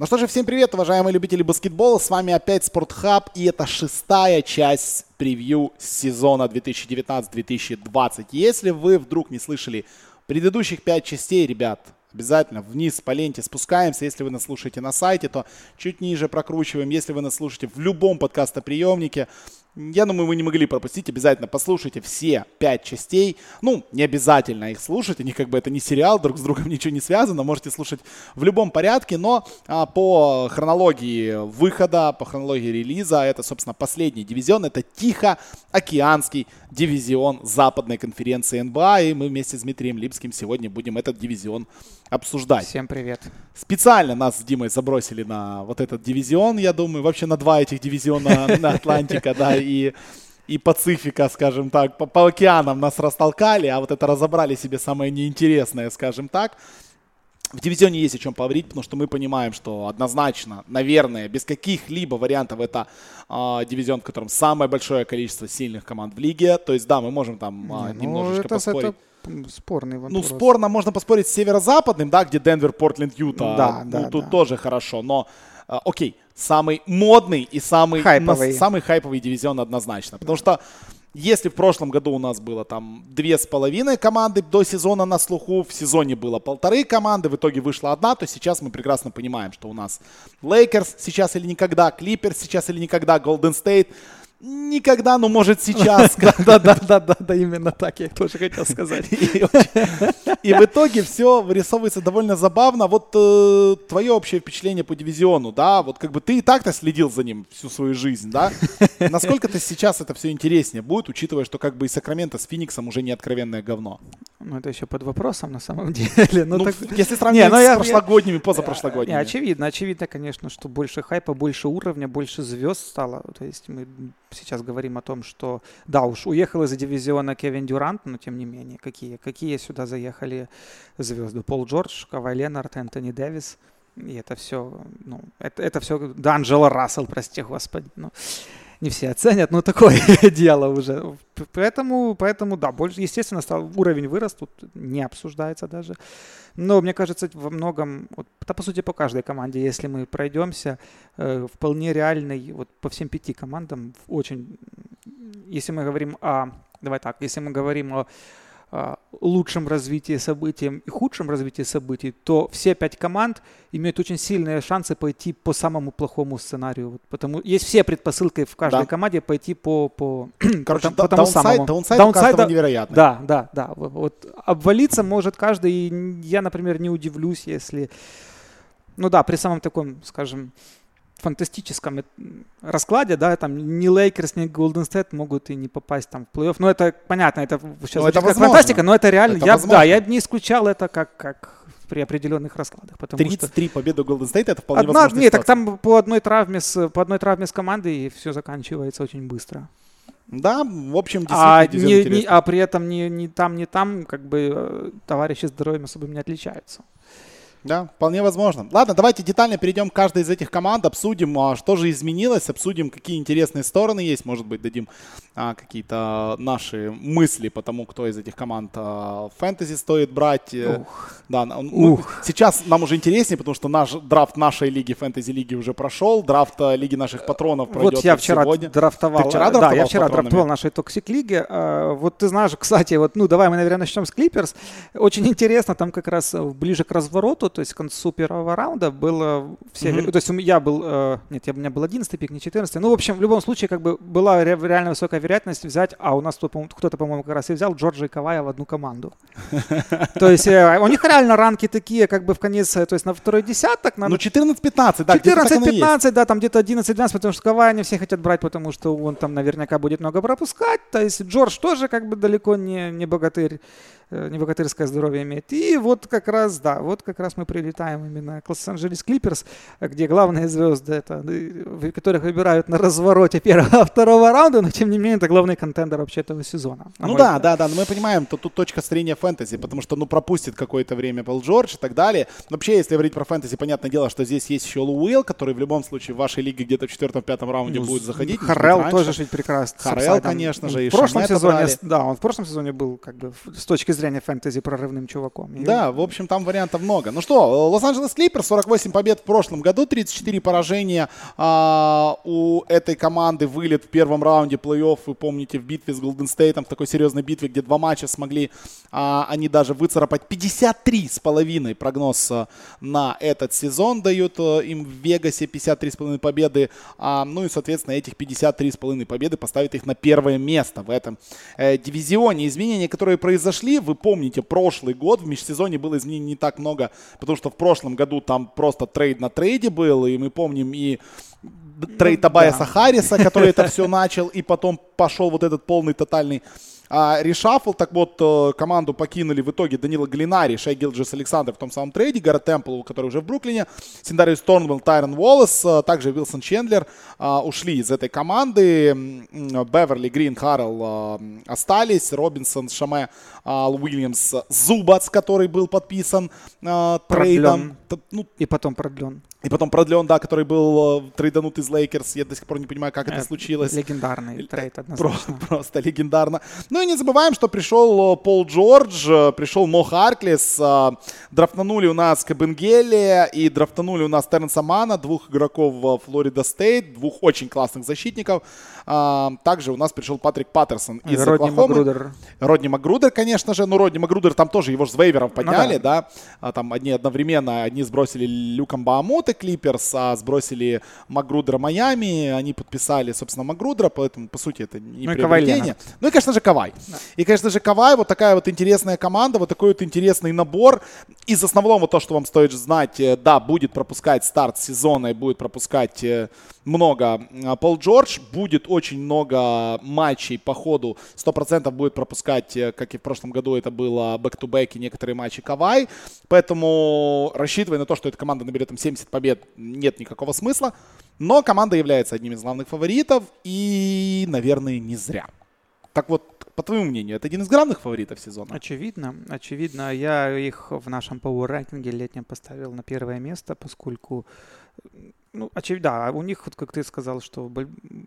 Ну что же, всем привет, уважаемые любители баскетбола. С вами опять Спортхаб, и это шестая часть превью сезона 2019-2020. Если вы вдруг не слышали предыдущих пять частей, ребят, обязательно вниз по ленте спускаемся. Если вы нас слушаете на сайте, то чуть ниже прокручиваем. Если вы нас слушаете в любом подкастоприемнике, я думаю, вы не могли пропустить. Обязательно послушайте все пять частей. Ну, не обязательно их слушать. Они как бы это не сериал, друг с другом ничего не связано. Можете слушать в любом порядке. Но а, по хронологии выхода, по хронологии релиза, это, собственно, последний дивизион. Это Тихоокеанский дивизион западной конференции НБА. И мы вместе с Дмитрием Липским сегодня будем этот дивизион обсуждать. Всем привет. Специально нас с Димой забросили на вот этот дивизион, я думаю, вообще на два этих дивизиона на Атлантика, да, и и Пацифика, скажем так, по, по океанам нас растолкали, а вот это разобрали себе самое неинтересное, скажем так. В дивизионе есть о чем поговорить, потому что мы понимаем, что однозначно, наверное, без каких-либо вариантов это э, дивизион, в котором самое большое количество сильных команд в лиге. То есть, да, мы можем там э, Не, немножечко это, поспорить. это спорный вопрос. Ну, спорно можно поспорить с северо-западным, да, где Денвер, Портленд, Юта. Да, ну, да, тут да. тоже хорошо, но а, окей, самый модный и самый Хайповый. нас- самый хайповый дивизион однозначно. Потому что если в прошлом году у нас было там две с половиной команды до сезона на слуху, в сезоне было полторы команды, в итоге вышла одна, то сейчас мы прекрасно понимаем, что у нас Лейкерс сейчас или никогда, Клиперс сейчас или никогда, Голден Стейт никогда, но может сейчас. Да, да, да, да, да, именно так я тоже хотел сказать. И, в итоге все вырисовывается довольно забавно. Вот э, твое общее впечатление по дивизиону, да, вот как бы ты и так-то следил за ним всю свою жизнь, да? Насколько ты сейчас это все интереснее будет, учитывая, что как бы и Сакраменто с Фениксом уже не откровенное говно? Ну, это еще под вопросом на самом деле. Ну, так- если сравнивать Не, ну с я- прошлогодними, Не, позапрошлогодними. очевидно, очевидно, конечно, что больше хайпа, больше уровня, больше звезд стало. То есть мы сейчас говорим о том, что да, уж уехал из дивизиона Кевин Дюрант, но тем не менее, какие, какие сюда заехали звезды? Пол Джордж, Кавай Ленард, Энтони Дэвис. И это все, ну, это, это все, да, Рассел, прости господи. Ну, не все оценят, но такое дело уже. Поэтому, поэтому, да, больше, естественно, стал, уровень вырос, тут не обсуждается даже. Но мне кажется, во многом, вот, да, по сути, по каждой команде, если мы пройдемся, э, вполне реальный, вот по всем пяти командам, очень, если мы говорим о, давай так, если мы говорим о, лучшем развитии событий и худшем развитии событий, то все пять команд имеют очень сильные шансы пойти по самому плохому сценарию. Потому есть все предпосылки в каждой Да. команде пойти по, по, Короче, по, по тому даунсайд, самому. даунсайд у Даунсайда- каждого невероятный. Да, да, да. Вот обвалиться может каждый. И я, например, не удивлюсь, если, ну да, при самом таком, скажем, фантастическом э, раскладе, да, там ни Лейкерс, ни Голден Стейт могут и не попасть там в плей-офф. Ну, это понятно, это сейчас Ну, это как фантастика, но это реально. Это я, возможно. да, я не исключал это как, как при определенных раскладах, потому что 33 победы Голден Стейта это вполне одна, возможно. нет, так там по одной травме с по одной травме с командой и все заканчивается очень быстро. Да, в общем, А, не- не- а при этом ни, ни там, ни там, как бы э, товарищи здоровьем особо не отличаются. Да, вполне возможно. Ладно, давайте детально перейдем к каждой из этих команд, обсудим, а, что же изменилось, обсудим, какие интересные стороны есть, может быть, дадим а, какие-то наши мысли по тому, кто из этих команд а, фэнтези стоит брать. Э, Да, на- ну, Ух. сейчас нам уже интереснее, потому что наш драфт нашей лиги, фэнтези-лиги уже прошел, драфт а, Лиги наших патронов пройдет вот я вчера сегодня. драфтовал. Ты вчера э, да, драфтовал я вчера патронами? драфтовал нашей toxic лиги. Э, Вот ты знаешь, кстати, вот, ну давай мы, наверное, начнем с Клиперс. Очень интересно, там как раз э, ближе к развороту, то есть к концу первого раунда было все, Мгм. то есть я был, э, нет, я, у меня был 11 пик, не 14 Ну, в общем, в любом случае, как бы была ре- реально высокая вероятность взять, а у нас тут, кто-то, по-моему, как раз и взял Джорджа и Кавая в одну команду. То есть э, у них реально ранки такие, как бы в конец, э, то есть на второй десяток, Ну, 14-15, да, где-то так оно и есть. 14-15, да, там где-то 11-12, потому что Кавай они все хотят брать, потому что он там наверняка будет много пропускать. То есть Джордж тоже как бы далеко не, не богатырь, не богатырское здоровье имеет. И вот как раз, да, вот как раз мы прилетаем именно к Лос-Анджелес Клиперс, где главные звезды, это, э, которых выбирают на развороте первого, второго раунда, но тем не менее это главный contender вообще этого сезона. на Ну да, взгляд. да, да, но мы понимаем, то тут точка зрения фэнтези, потому что, ну, пропустит какое-то время Пол Джордж и так далее. Вообще, если говорить про фэнтези, понятное дело, что здесь есть еще Лу Уилл, который в любом случае в вашей лиге где-то в четвертом-пятом раунде Ну, будет заходить. может быть, Харрел раньше. тоже жить прекрасно. с Харрел, upside ом. конечно Он же, и в прошлом Шамета сезоне, брали. да, он в прошлом сезоне был как бы с точки зрения фэнтези прорывным чуваком. И... Да, в общем, там вариантов много. Ну что, Лос-Анджелес Клиперс, 48 побед в прошлом году, 34 поражения а, у этой команды, вылет в первом раунде плей-офф, вы помните, в битве с Голден Стейтом, в такой серьезной битве, где два матча смогли а, они даже выцарапать 53 с половиной прогноз а, на этот сезон дают а, им в Вегасе 53 с половиной победы, а, ну и, соответственно, этих 53 с половиной победы поставит их на первое место в этом э, дивизионе. Изменения, которые произошли, вы помните, прошлый год в межсезоне было изменений не так много, потому что в прошлом году там просто трейд на трейде был, и мы помним и трейд Тобайаса да. Харриса, который это все начал, и потом пошел вот этот полный тотальный а, reshuffle, так вот, э, команду покинули в итоге Данило Галлинари, Шей Гилджис Александр в том самом трейде, Гаррет Темпл, который уже в Бруклине, Синдариус Торнвелл, Тайрон Уоллес, э, также Вилсон Чендлер а, ушли из этой команды. Беверли, Грин, Харрелл остались, Робинсон, Шамет, а, Уильямс, Зубац, который был подписан трейдом. Ну, и потом продлен. И потом продлен, да, который был э, трейданут из Лейкерс. Я до сих пор не понимаю, как это, это случилось. Легендарный трейд, однозначно. Просто, просто легендарно. Ну и не забываем, что пришел э, Пол Джордж, э, пришел Мо Харклис, драфтанули у нас Кабенгелия и драфтанули у нас Тернса Мана, двух игроков Флорида Стейт, двух очень классных защитников. Также у нас пришел Патрик Паттерсон из Родни Оклахомы. Магрудер. Родни Магрудер, конечно же. Ну, Родни Магрудер там тоже его же с вейверов подняли, ну, да. да. Там одни одновременно, одни сбросили Люком Баамут, Торонто Клиперс, а сбросили Макгрудера Майами, они подписали, собственно, Макгрудера, поэтому, по сути, это не ну приобретение. Ну и, конечно же, Кавай. Да. И, конечно же, Кавай, вот такая вот интересная команда, вот такой вот интересный набор. Из основного то, что вам стоит знать, э, да, будет пропускать старт сезона и будет пропускать э, много а, Пол Джордж, будет очень много матчей по ходу, 100% будет пропускать, э, как и в прошлом году это было, back-to-back и некоторые матчи Кавай, поэтому рассчитывая на то, что эта команда наберет там 70 побед нет никакого смысла. Но команда является одним из главных фаворитов и, наверное, не зря. Так вот, по твоему мнению, это один из главных фаворитов сезона? Очевидно, очевидно. Я их в нашем Power рейтинге летнем поставил на первое место, поскольку ну, очевидно, да, у них, вот как ты сказал, что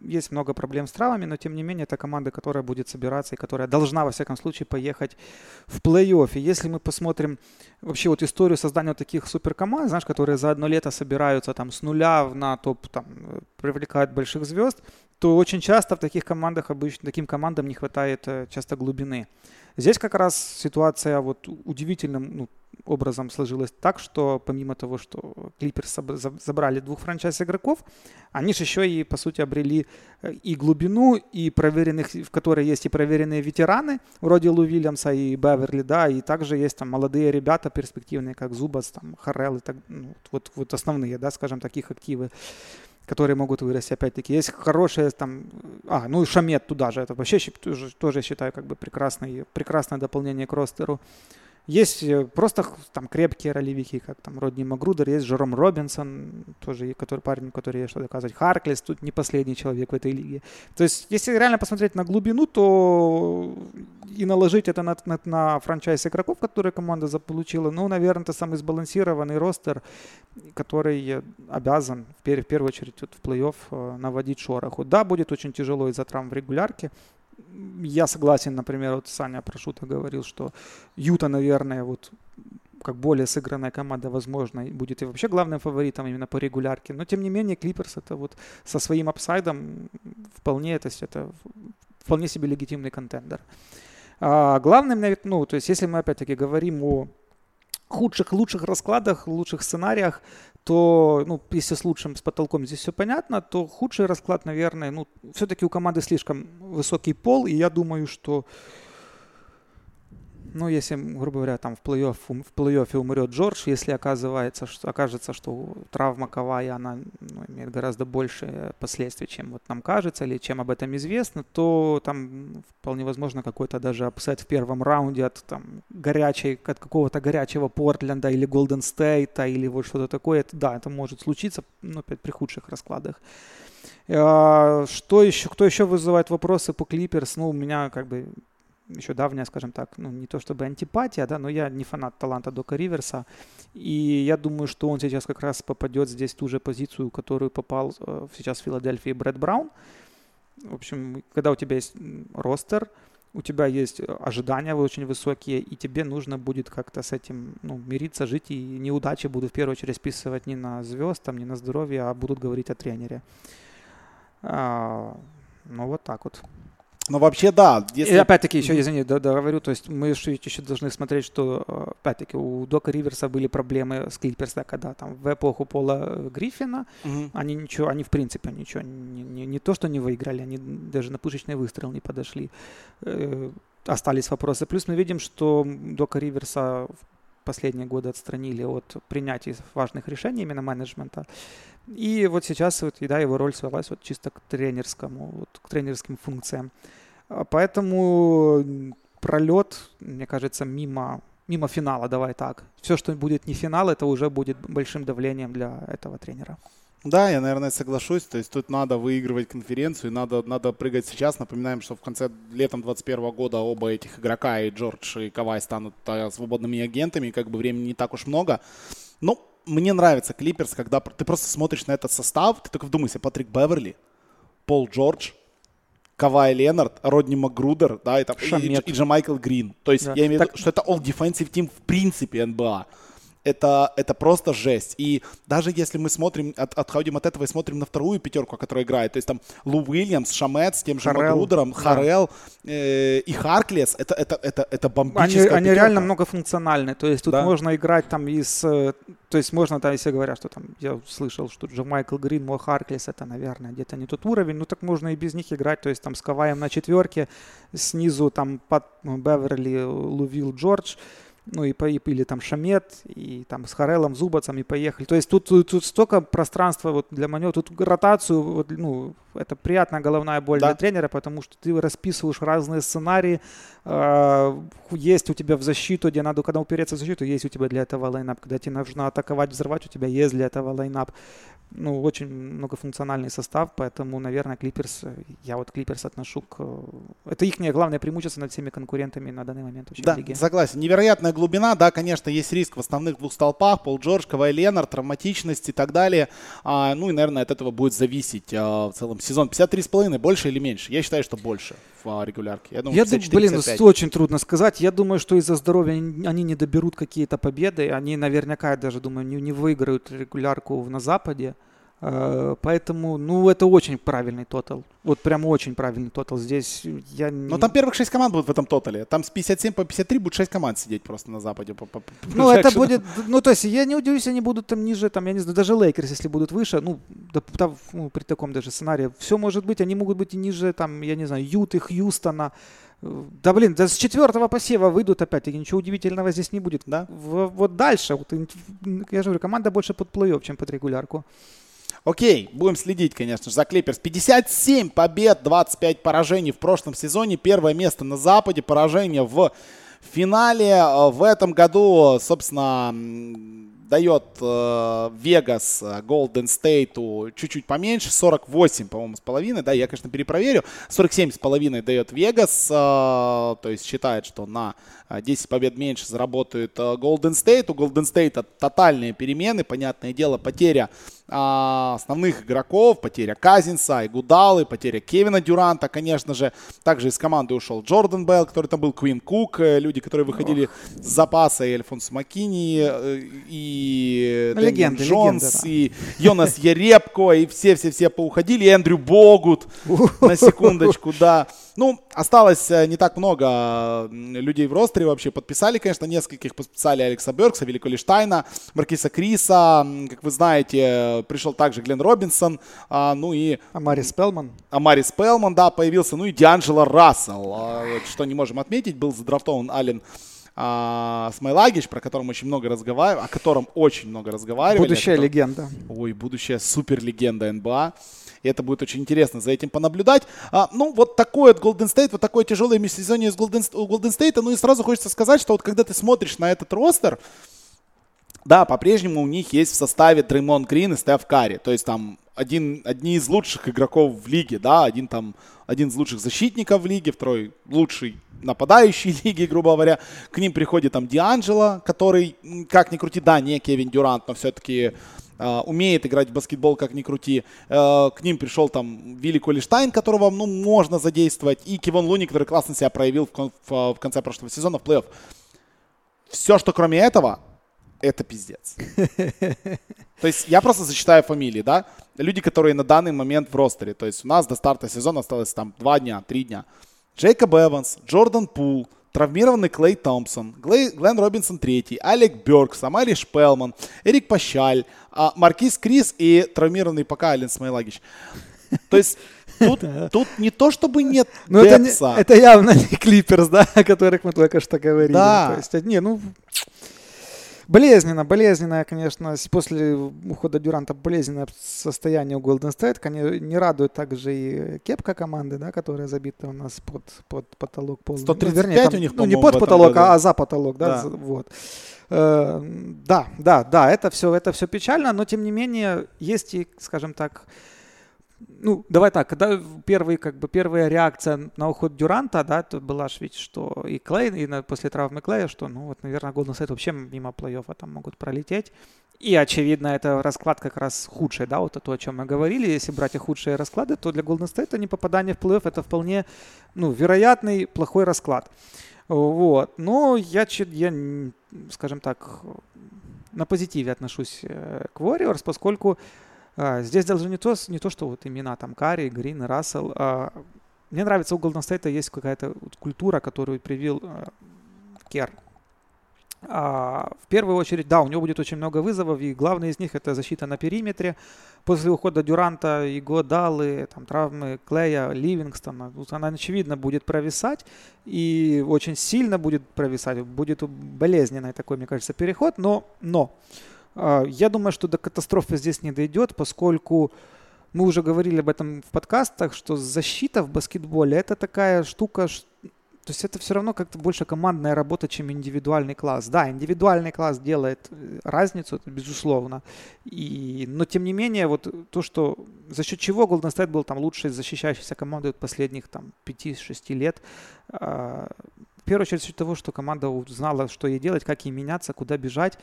есть много проблем с травами, но тем не менее это команда, которая будет собираться и которая должна, во всяком случае, поехать в плей-офф. И если мы посмотрим вообще вот историю создания вот таких суперкоманд, знаешь, которые за одно лето собираются там с нуля на топ, там, привлекают больших звезд, то очень часто в таких командах обычно, таким командам не хватает э, часто глубины. Здесь как раз ситуация вот удивительным ну, образом сложилась так, что помимо того, что Клиперс забрали двух франчайз-игроков, они же еще и, по сути, обрели э, и глубину, и проверенных, в которой есть и проверенные ветераны, вроде Лу Вильямса и Беверли, да, и также есть там молодые ребята перспективные, как Зубас, там, Харрелл, и так, ну, вот, вот основные, да, скажем, таких активы которые могут вырасти. Опять-таки, есть хорошие там... А, ну и Шамет туда же. Это вообще тоже, тоже считаю как бы прекрасный, прекрасное дополнение к ростеру. Есть э, просто там крепкие ролевики, как там Родни Магрудер, есть Жером Робинсон, тоже который парень, который есть что доказывать. Харклес тут не последний человек в этой лиге. То есть, если реально посмотреть на глубину, то и наложить это на, на, на франчайз игроков, которые команда заполучила, ну, наверное, это самый сбалансированный ростер, который обязан в, в первую очередь вот, в плей-офф э, наводить шороху. Да, будет очень тяжело из-за травм в регулярке, я согласен, например, вот Саня Прошута говорил, что Юта, наверное, вот как более сыгранная команда, возможно, будет и вообще главным фаворитом именно по регулярке. Но, тем не менее, Клиперс это вот со своим апсайдом вполне, то есть это вполне себе легитимный контендер. А главным, ну, то есть если мы опять-таки говорим о худших, лучших раскладах, лучших сценариях, то, ну, если с лучшим, с потолком здесь все понятно, то худший расклад, наверное, ну, все-таки у команды слишком высокий пол, и я думаю, что ну, если, грубо говоря, там в плей-офф, в плей-оффе умрет Джордж, если оказывается, что, окажется, что травма Кавая, она ну, имеет гораздо больше последствий, чем вот нам кажется, или чем об этом известно, то там вполне возможно какой-то даже upset в первом раунде от там горячей, от какого-то горячего Портленда или Голден Стейта, или вот что-то такое. Это, да, это может случиться, но опять при худших раскладах. А, что еще, кто еще вызывает вопросы по Клиперс? Ну, у меня как бы еще давняя, скажем так, ну не то чтобы антипатия, да, но я не фанат таланта Дока Риверса, и я думаю, что он сейчас как раз попадет здесь в ту же позицию, в которую попал э, сейчас в Филадельфии Брэд Браун. В общем, когда у тебя есть ростер, у тебя есть ожидания очень высокие, и тебе нужно будет как-то с этим ну, мириться, жить, и неудачи будут в первую очередь списывать не на звезд, там, не на здоровье, а будут говорить о тренере. А, ну, вот так вот. Но вообще, да. Если... И опять-таки, еще, извини, договорю, то есть мы еще, должны смотреть, что, опять-таки, у Дока Риверса были проблемы с Клиперса, когда там в эпоху Пола Гриффина угу. они ничего, они в принципе ничего, не, не, не то, что не выиграли, они даже на пушечный выстрел не подошли. Э, остались вопросы. Плюс мы видим, что Дока Риверса в последние годы отстранили от принятия важных решений именно менеджмента. И вот сейчас вот, и, да, его роль свелась вот чисто к тренерскому, вот, к тренерским функциям. А поэтому пролет, мне кажется, мимо, мимо финала, давай так. Все, что будет не финал, это уже будет большим давлением для этого тренера. Да, я, наверное, соглашусь. То есть тут надо выигрывать конференцию, надо, надо прыгать сейчас. Напоминаем, что в конце летом 2021 года оба этих игрока, и Джордж, и Кавай, станут э, свободными агентами. Как бы времени не так уж много. Ну, мне нравится Клиперс, когда ты просто смотришь на этот состав, ты только вдумайся, Патрик Беверли, Пол Джордж, Кавай Ленард, Родни Макгрудер, да, и, там, и, и, и Майкл Грин. То есть да. я имею в виду, что это all defensive team в принципе НБА это, это просто жесть. И даже если мы смотрим, от, отходим от этого и смотрим на вторую пятерку, которая играет, то есть там Лу Уильямс, Шамет с тем же Магрудером, Харел э, и Харклес, это, это, это, это бомбическая Они, они реально многофункциональны, то есть тут да. можно играть там из... Э, то есть можно, там, если говорят, что там, я слышал, что же Майкл Грин, Мо Харклес, это, наверное, где-то не тот уровень, ну так можно и без них играть, то есть там с Каваем на четверке, снизу там под Беверли, Лувил, Джордж, ну и, по, или там Шамет, и там с Харелом, Зубацем, и поехали. То есть тут, тут, тут столько пространства вот для Манё, тут ротацию, вот, ну, это приятная головная боль да. для тренера, потому что ты расписываешь разные сценарии, э, есть у тебя в защиту, где надо, когда упереться в защиту, есть у тебя для этого лайнап, когда тебе нужно атаковать, взорвать, у тебя есть для этого лайнап. Ну, очень многофункциональный состав, поэтому, наверное, Клиперс, я вот Клиперс отношу к... Это их главное преимущество над всеми конкурентами на данный момент в да, лиге. согласен. Невероятная глубина, да, конечно, есть риск в основных двух столпах, Пол Джордж, Кавай Ленар, травматичность и так далее. А, ну и, наверное, от этого будет зависеть а, в целом сезон. 53,5 больше или меньше? Я считаю, что больше в а, регулярке. Я думаю, я 54, блин, 55. очень трудно сказать. Я думаю, что из-за здоровья они, они не доберут какие-то победы. Они наверняка, я даже думаю, не, не выиграют регулярку на Западе. Э, поэтому, ну, это очень правильный тотал. Вот прям очень правильный тотал. Здесь я. Но там первых 6 команд будут в этом тотале. Там с 57 по 53 будет 6 команд сидеть просто на Западе. По, по, по ну, это будет... Ну, то есть я не удивлюсь, они будут там ниже, там, я не знаю, даже Лейкерс, если будут выше, ну, да, да, ну при таком даже сценарии, все может быть, они могут быть и ниже, там, я не знаю, Юты, Хьюстона. Да блин, да с четвертого посева выйдут опять-таки, ничего удивительного здесь не будет. Да? В, вот дальше, вот, я же говорю, команда больше под плей-офф, чем под регулярку. Окей, будем следить, конечно же, за Клиперс. 57 побед, 25 поражений в прошлом сезоне. Первое место на Западе, поражение в финале. В этом году, собственно, дает Вегас э, Голден Стейту чуть-чуть поменьше, 48, по-моему, с половиной, да, я, конечно, перепроверю, 47 с половиной дает Вегас, э, то есть считает, что на 10 побед меньше заработает Голден Стейт, у Голден Стейта тотальные перемены, понятное дело, потеря а, основных игроков, потеря Казинса, Игудалы, потеря Кевина Дюранта, конечно же. Также из команды ушел Джордан Белл, который там был, Квин Кук, э, люди, которые выходили Ох. с запаса, и Альфонс Маккини, э, и легенда, Джонс, легенда, да. и Йонас Ерепко, и все-все-все поуходили, и Эндрю Богут, на секундочку, да. Ну, осталось э, не так много людей в ростере вообще. Подписали, конечно, нескольких. Подписали Алекса Беркса, Велико Лиштайна, Маркиса Криса. Как вы знаете, пришел также Глен Робинсон. А, ну и... Амари Спелман. Амари Спелман, да, появился. Ну и Дианджело Рассел. А, что не можем отметить, был задрафтован Ален а, Смайлагич, про котором очень много разговаривали, о котором очень много разговаривали. Будущая который... легенда. Ой, будущая супер легенда НБА. И это будет очень интересно за этим понаблюдать. А, ну, вот такой вот Golden State, вот такое тяжелое межсезонье из Golden, Golden State. Ну и сразу хочется сказать, что вот когда ты смотришь на этот ростер, да, по-прежнему у них есть в составе Дреймон Грин и Стеф Карри. То есть там один, одни из лучших игроков в лиге, да, один там, один из лучших защитников в лиге, второй лучший нападающий лиги, грубо говоря. К ним приходит там Дианджело, который, как ни крути, да, не Кевин Дюрант, но все-таки э, умеет играть в баскетбол, как ни крути. Э, к ним пришел там Вилли Колиштайн, которого, ну, можно задействовать, и Кивон Луни, который классно себя проявил в, в, в конце прошлого сезона в плей-офф. Все, что кроме этого, это пиздец. То есть я просто зачитаю фамилии, да? Люди, которые на данный момент в ростере. То есть у нас до старта сезона осталось там два дня, три дня. Джейкоб Эванс, Джордан Пул, травмированный Клей Томпсон, Глен Робинсон третий, Алек Бёркс, Амали Шпелман, Эрик Пащаль, а, Маркиз Крис и травмированный пока Ален Смайлагич. То есть тут, тут не то, чтобы нет ну, это, это явно не Клиперс, да, о которых мы только что говорили. Да. То есть, не, ну, Болезненно, болезненное, конечно, после ухода Дюранта болезненное состояние у Golden State. Конечно, не радует также и кепка команды, да, которая забита у нас под, под потолок. Пол... 135 ну, вернее, там, у них, Ну, не под потолок, году. а за потолок, да, да. вот. Э, да, да, да, это все, это все печально, но тем не менее есть и, скажем так, ну, давай так, когда первый, как бы, первая реакция на уход Дюранта, да, то была же ведь, что и Клей, и на, после травмы Клея, что, ну, вот, наверное, Golden State вообще мимо плей-оффа там могут пролететь. И, очевидно, это расклад как раз худший, да, вот то, о чем мы говорили. Если брать и худшие расклады, то для Golden State не попадание в плей-офф это вполне, ну, вероятный плохой расклад. Вот. Но я, я, скажем так, на позитиве отношусь э, к Warriors, поскольку здесь даже не то, не то, что вот имена там Карри, Грин, Рассел. А, мне нравится у Golden State есть какая-то вот культура, которую привил а, Кер. А, в первую очередь, да, у него будет очень много вызовов, и главный из них это защита на периметре. После ухода Дюранта, его Далы, там, травмы Клея, Ливингстона, тут она, очевидно, будет провисать, и очень сильно будет провисать. Будет болезненный такой, мне кажется, переход, но, но а, я думаю, что до катастрофы здесь не дойдет, поскольку мы уже говорили об этом в подкастах, что защита в баскетболе это такая штука, то есть это все равно как-то больше командная работа, чем индивидуальный класс. Да, индивидуальный класс делает э, разницу, безусловно. И, но тем не менее, вот то, что за счет чего Golden State был там лучшей защищающейся командой последних там 5-6 лет, э, в первую очередь за счет того, что команда знала, что ей делать, как ей меняться, куда бежать.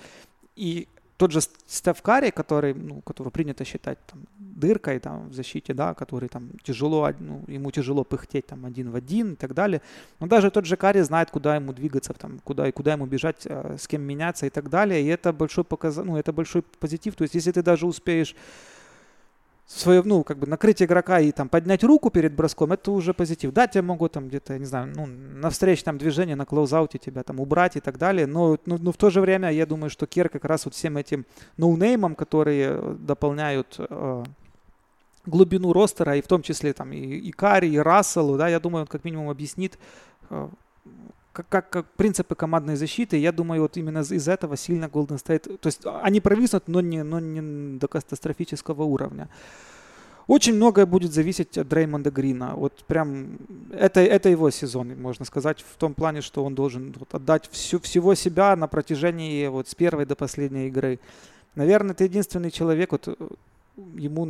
И тот же Стеф Карри, который, ну, которого принято считать там, дыркой там, в защите, да, который там тяжело, ну, ему тяжело пыхтеть там один в один и так далее. Но даже тот же Карри знает, куда ему двигаться, там, куда и куда ему бежать, э, с кем меняться и так далее. И это большой показ... ну, это большой позитив. То есть, если ты даже успеешь свое, ну, как бы накрыть игрока и там поднять руку перед броском, это уже позитив. Да, тебя могут там где-то, я не знаю, ну, на встречном движении, на клоузауте тебя там убрать и так далее, но, но, но в то же время я думаю, что Кер как раз вот всем этим ноунеймом, которые дополняют э, глубину ростера, и в том числе там и, и Карри, и Расселу, да, я думаю, он как минимум объяснит, э, как, как, как принципы командной защиты, я думаю, вот именно из этого сильно Golden State, то есть они провиснут, но не, но не до катастрофического уровня. Очень многое будет зависеть от Дреймонда Грина. Вот прям это, это его сезон, можно сказать, в том плане, что он должен вот, отдать всю, всего себя на протяжении вот с первой до последней игры. Наверное, это единственный человек, вот ему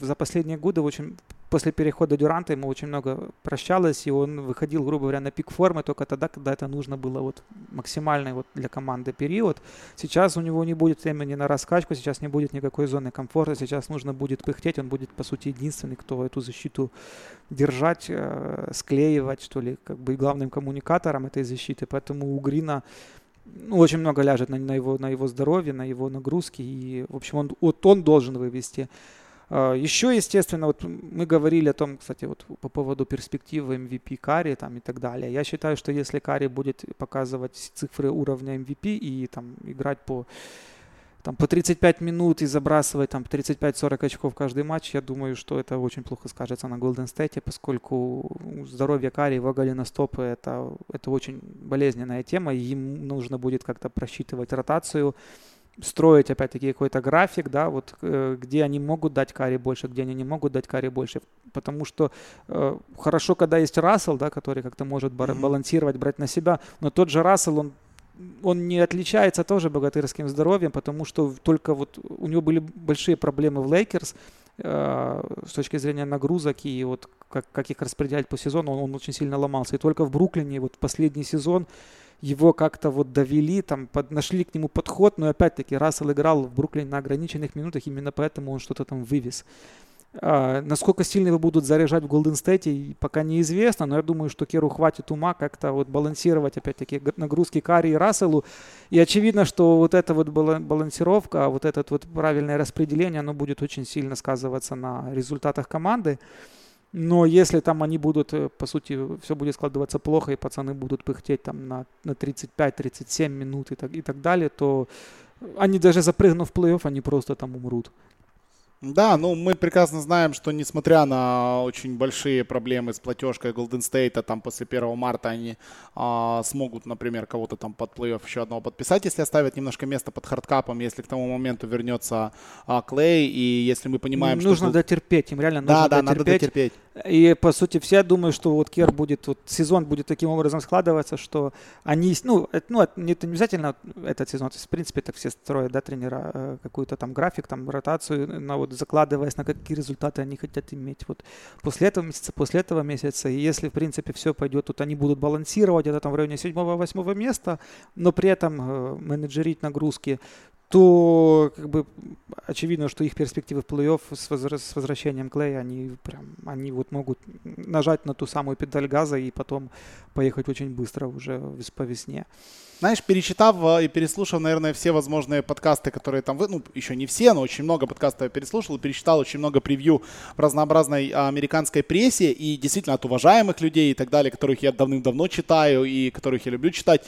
за последние годы очень после перехода Дюранта ему очень много прощалось, и он выходил, грубо говоря, на пик формы только тогда, когда это нужно было вот максимальный вот для команды период. Сейчас у него не будет времени на раскачку, сейчас не будет никакой зоны комфорта, сейчас нужно будет пыхтеть, он будет, по сути, единственный, кто эту защиту держать, э, склеивать, что ли, как бы главным коммуникатором этой защиты, поэтому у Грина ну, очень много ляжет на, на, его, на его здоровье, на его нагрузки, и, в общем, он, вот он должен вывести. А, Еще, естественно, вот мы говорили о том, кстати, вот по поводу перспективы MVP Карри там и так далее. Я считаю, что если Карри будет показывать цифры уровня MVP и там играть по там, по 35 минут и забрасывать там 35-40 очков каждый матч, я думаю, что это очень плохо скажется на Golden State, поскольку здоровье Карри, его голеностопы это, это очень болезненная тема, им нужно будет как-то просчитывать ротацию, строить опять-таки какой-то график, да, вот э, где они могут дать Карри больше, где они не могут дать Карри больше, потому что э, хорошо, когда есть Рассел, да, который как-то может mm-hmm. балансировать, брать на себя, но тот же Рассел, он он не отличается тоже богатырским здоровьем, потому что только вот у него были большие проблемы в Лейкерс э, с точки зрения нагрузок и вот как, как их распределять по сезону, он, он очень сильно ломался. И только в Бруклине вот последний сезон его как-то вот довели, там под, нашли к нему подход, но опять-таки Рассел играл в Бруклине на ограниченных минутах, именно поэтому он что-то там вывез. А, насколько сильно его будут заряжать в Голден Стейте, пока неизвестно, но я думаю, что Керу хватит ума как-то вот балансировать, опять-таки, нагрузки Карри и Расселу. И очевидно, что вот эта вот балансировка, вот это вот правильное распределение, оно будет очень сильно сказываться на результатах команды. Но если там они будут, э, по сути, все будет складываться плохо, и пацаны будут пыхтеть там на, на 35-37 минут и так, и так далее, то они даже запрыгнув в плей-офф, они просто там умрут. Да, ну мы прекрасно знаем, что несмотря на очень большие проблемы с платежкой Golden State, там после 1 марта они а, смогут, например, кого-то там под плей-офф еще одного подписать, если оставят немножко места под хардкапом, если к тому моменту вернется а, Клей, и если мы понимаем, нужно что... Нужно дотерпеть, им реально нужно да, да, дотерпеть. надо дотерпеть. И, по сути, все думают, что вот Кер будет, вот сезон будет таким образом складываться, что они, ну, это, ну, это не обязательно этот сезон, то есть, в принципе, так все строят, да, тренера, э, какой-то там график, там, ротацию, на, вот, закладываясь на какие результаты они хотят иметь вот после этого месяца, после этого месяца. И если, в принципе, все пойдет, тут они будут балансировать, это там в районе 7-8 места, но при этом э, менеджерить нагрузки, то как бы очевидно, что их перспективы в плей-офф с, возвращ- с возвращением Клея, они прям, они вот могут нажать на ту самую педаль газа и потом поехать очень быстро уже по весне. Знаешь, перечитав э, и переслушав, наверное, все возможные подкасты, которые там, ну, еще не все, но очень много подкастов я переслушал, перечитал очень много превью в разнообразной американской прессе и действительно от уважаемых людей и так далее, которых я давным-давно читаю и которых я люблю читать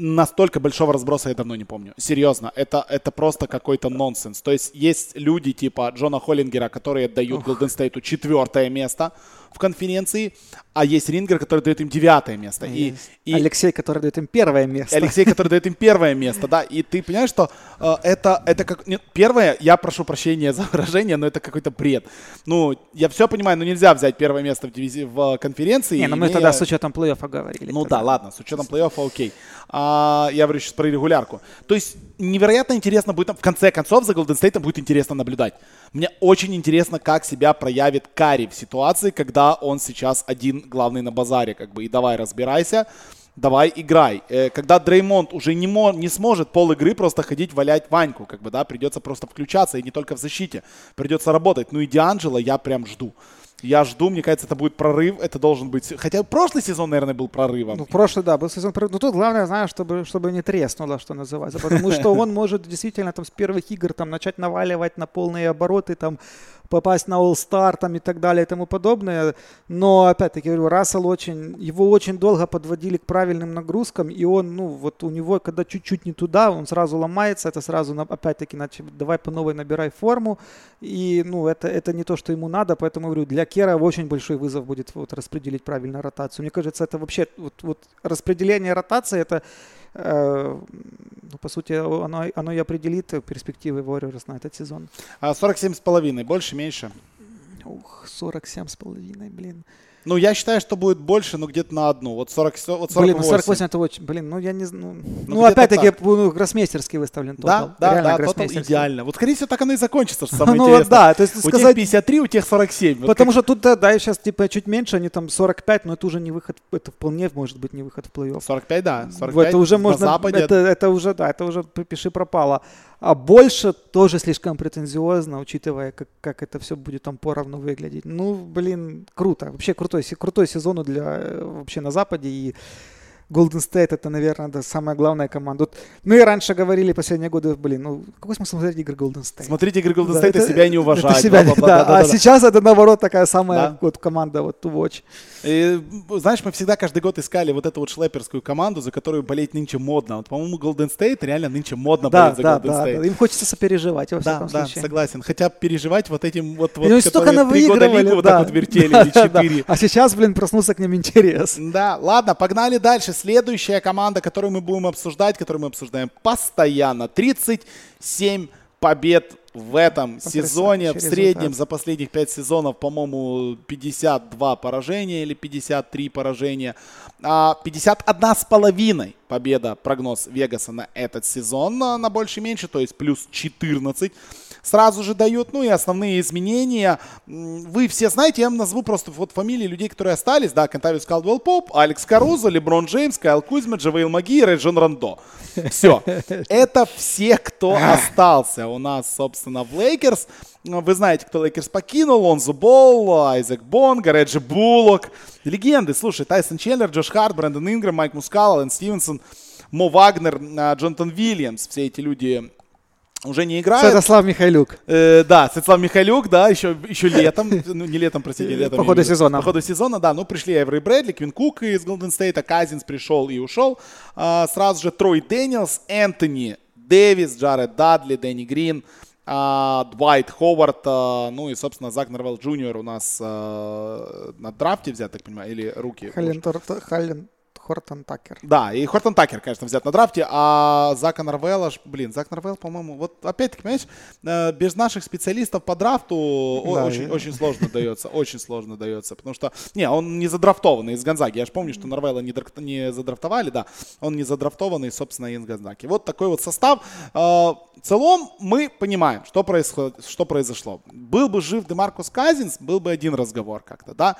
настолько большого разброса я давно не помню. Серьезно, это, это просто какой-то нонсенс. То есть есть люди типа Джона Холлингера, которые дают Голден Стейту четвертое место в конференции, а есть Рингер, который дает им девятое место. И, и Алексей, который дает им первое место. Алексей, который дает им первое место, да. И ты понимаешь, что э, это, это как... Нет, первое, я прошу прощения за выражение, но это какой-то бред. Ну, я все понимаю, но нельзя взять первое место в, дивизи... в конференции. Не, ну мы тогда с учетом плей-оффа говорили. Ну тогда. да, ладно, с учетом плей-оффа окей. А, я говорю сейчас про регулярку. То есть невероятно интересно будет, в конце концов, за Golden State будет интересно наблюдать. Мне очень интересно, как себя проявит Кари в ситуации, когда он сейчас один главный на базаре, как бы, и давай разбирайся, давай играй. Э, когда Дреймонд уже не, мо- не сможет пол игры просто ходить валять Ваньку, как бы, да, придется просто включаться, и не только в защите, придется работать. Ну и Дианджело я прям жду. Я жду, мне кажется, это будет прорыв, это должен быть... Хотя прошлый сезон, наверное, был прорывом. Ну, прошлый, да, был сезон прорыв. Но тут главное, знаешь, чтобы, чтобы не треснуло, что называется. Потому что он может действительно там с первых игр там начать наваливать на полные обороты, там попасть на All-Star там и так далее и тому подобное. Но, опять-таки, говорю, Рассел очень, его очень долго подводили к правильным нагрузкам, и он, ну, вот у него, когда чуть-чуть не туда, он сразу ломается, это сразу, опять-таки, значит, давай по новой набирай форму, и, ну, это, это не то, что ему надо, поэтому, говорю, для Кера очень большой вызов будет вот распределить правильно ротацию. Мне кажется, это вообще, вот, вот распределение ротации, это по сути, оно, оно и определит перспективы Warriors на этот сезон. А 47,5, больше, меньше? Ух, 47,5, блин. Ну, я считаю, что будет больше, но где-то на одну. Вот 40, вот 48. Блин, ну 48 это очень, блин, ну я не. Ну, ну, ну опять-таки, ну, гроссмейстерский выставлен тотал. Да, да, да, тотал идеально. Вот, скорее всего, так оно и закончится, что самое ну, интересное. да, то есть у сказать... тех 53, у тех 47. Потому вот что тут, да, да, сейчас типа чуть меньше, они там 45, но это уже не выход, это вполне может быть не выход в плей-офф. 45, да, 45 это уже можно, Западе. Это, это уже, да, это уже пиши пропало. А больше тоже слишком претензиозно, учитывая, как, как это все будет там поровну выглядеть. Ну, блин, круто. Вообще крутой, крутой сезон для э, вообще на Западе. И Golden State это, наверное, да, самая главная команда. Вот мы и раньше говорили последние годы, блин, ну какой смысл смотреть игры Golden State? Смотрите игры Golden State да, и себя не уважать. Себя, да, да, да, да, а да, сейчас это наоборот такая самая да. вот команда вот to watch. И, знаешь, мы всегда каждый год искали вот эту вот шлеперскую команду, за которую болеть нынче модно. Вот, по-моему, Golden State реально нынче модно да, болеть за да, Golden да, State. Да, им хочется сопереживать во да, всяком да, случае. согласен. Хотя переживать вот этим вот, вот которые три года лигу да. вот так вот вертели, или четыре. А сейчас, блин, проснулся к ним интерес. Да, ладно, погнали дальше. Следующая команда которую мы будем обсуждать, которую мы обсуждаем постоянно. 37 побед в этом Потрясающий сезоне. В среднем результат. за последних 5 сезонов, по-моему, 52 поражения или 53 поражения. 51 с половиной победа, прогноз Вегаса на этот сезон, на, на больше-меньше, то есть плюс 14. Сразу же дают, ну и основные изменения. Вы все знаете, я назову просто вот фамилии людей, которые остались, да, Кентавиус Калдвелл Поп, Алекс Карузо, Леброн Джеймс, Кайл Кузьма, Джавейл Маги и Раджон Рондо. Все. Это все, кто остался у нас, собственно, в Лейкерс. Вы знаете, кто Лейкерс покинул. Лонзо Болл, Айзек Бонга, Реджи Буллок. Легенды. Слушай, Тайсон Чендлер, Джош Харт, Брэндон Ингрэм, Майк Мускала, Лэнс Стивенсон, Мо Вагнер, а, Джонатан Вильямс. Все эти люди уже не играют. Святослав Михайлюк. Э, да, Святослав Михайлюк, да, еще, еще летом, ну не летом, простите, летом. По ходу сезона. По ходу сезона, да, ну пришли Эври Брэдли, Квин Кук из Голден Стейта, Казинс пришел и ушел. А, сразу же Трой Дэниелс, Энтони Дэвис, Джаред Дадли, Дэнни Грин, а, Двайт Ховард, а, ну и, собственно, Зак Норвелл Джуниор у нас а, на драфте взят, так понимаю, или руки? Тален, Тален Хортон Такер. Да, и Хортон Такер, конечно, взят на драфте, а Зака Норвелла, блин, Зак Норвелл, по-моему, вот опять-таки, понимаешь, э, без наших специалистов по драфту да, очень, и... очень сложно дается, очень сложно дается, потому что, не, он не задрафтованный из Гонзаги, я же помню, что Норвелла не, не задрафтовали, да, он не задрафтованный, собственно, из Гонзаги. Вот такой вот состав. Э, в целом мы понимаем, что, происход... что произошло. Был бы жив Демаркус Казинс, был бы один разговор как-то, да,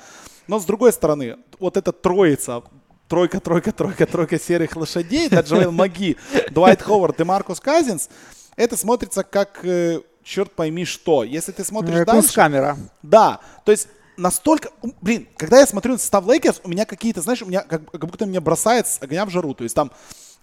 но с другой стороны, вот эта троица тройка, тройка, тройка, тройка серых лошадей, да, Джоэл Маги, Дуайт Ховард и Маркус Казинс, это смотрится как, э, черт пойми что. Если ты смотришь ну, дальше... камера. Да, то есть настолько... Блин, когда я смотрю на состав Лейкерс, у меня какие-то, знаешь, у меня как, как будто меня бросает с огня в жару. То есть там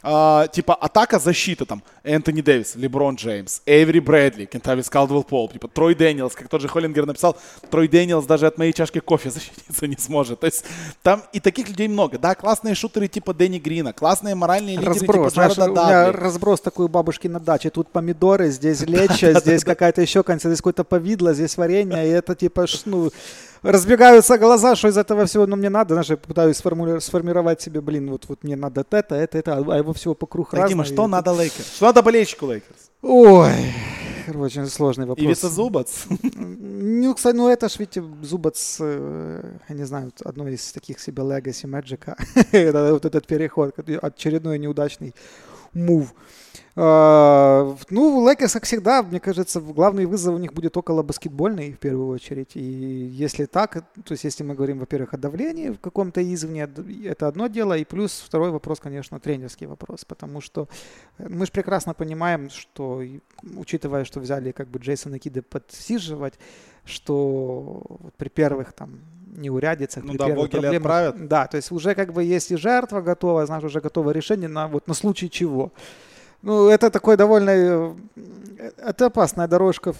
а, типа атака, защита там Энтони Дэвис, Леброн Джеймс, Эйвери Брэдли, Кентавис Калдвелл Поп, типа Трой Дэниелс, как тот же Холлингер написал, Трой Дэниелс даже от моей чашки кофе защититься не сможет. То есть там и таких людей много. Да, классные шутеры типа Дэнни Грина, классные моральные лидеры разброс, типа Джареда меня разброс такой у бабушки на даче. Тут помидоры, здесь лечо, здесь какая-то еще конца, здесь какое-то повидло, здесь варенье, и это типа, ну, разбегаются глаза, что из этого всего, ну, мне надо, знаешь, я пытаюсь сформули- сформировать себе, блин, вот, вот мне надо это, это, это, а его всего по кругу так, Дима, что надо Лейкерс? Что надо болельщику Лейкерс? Ой, очень сложный вопрос. Ивица Зубац? Ну, кстати, ну это ж, видите, Зубац, э, я не знаю, одно из таких себе legacy Мэджика. вот этот переход, очередной неудачный move. А, ну, Лейкерс, как всегда, мне кажется, главный вызов у них будет около баскетбольный в первую очередь. И если так, то есть если мы говорим, во-первых, о давлении в каком-то извне, это одно дело. И плюс второй вопрос, конечно, тренерский вопрос. Потому что мы же прекрасно понимаем, что, учитывая, что взяли как бы Джейсона Кида подсиживать, что при первых там неурядицах, ну при да, первых проблемах. Отправят. Да, то есть уже как бы есть и жертва готова, знаешь, уже готово решение на, вот, на случай чего. Ну, это такой довольно... Э, это опасная дорожка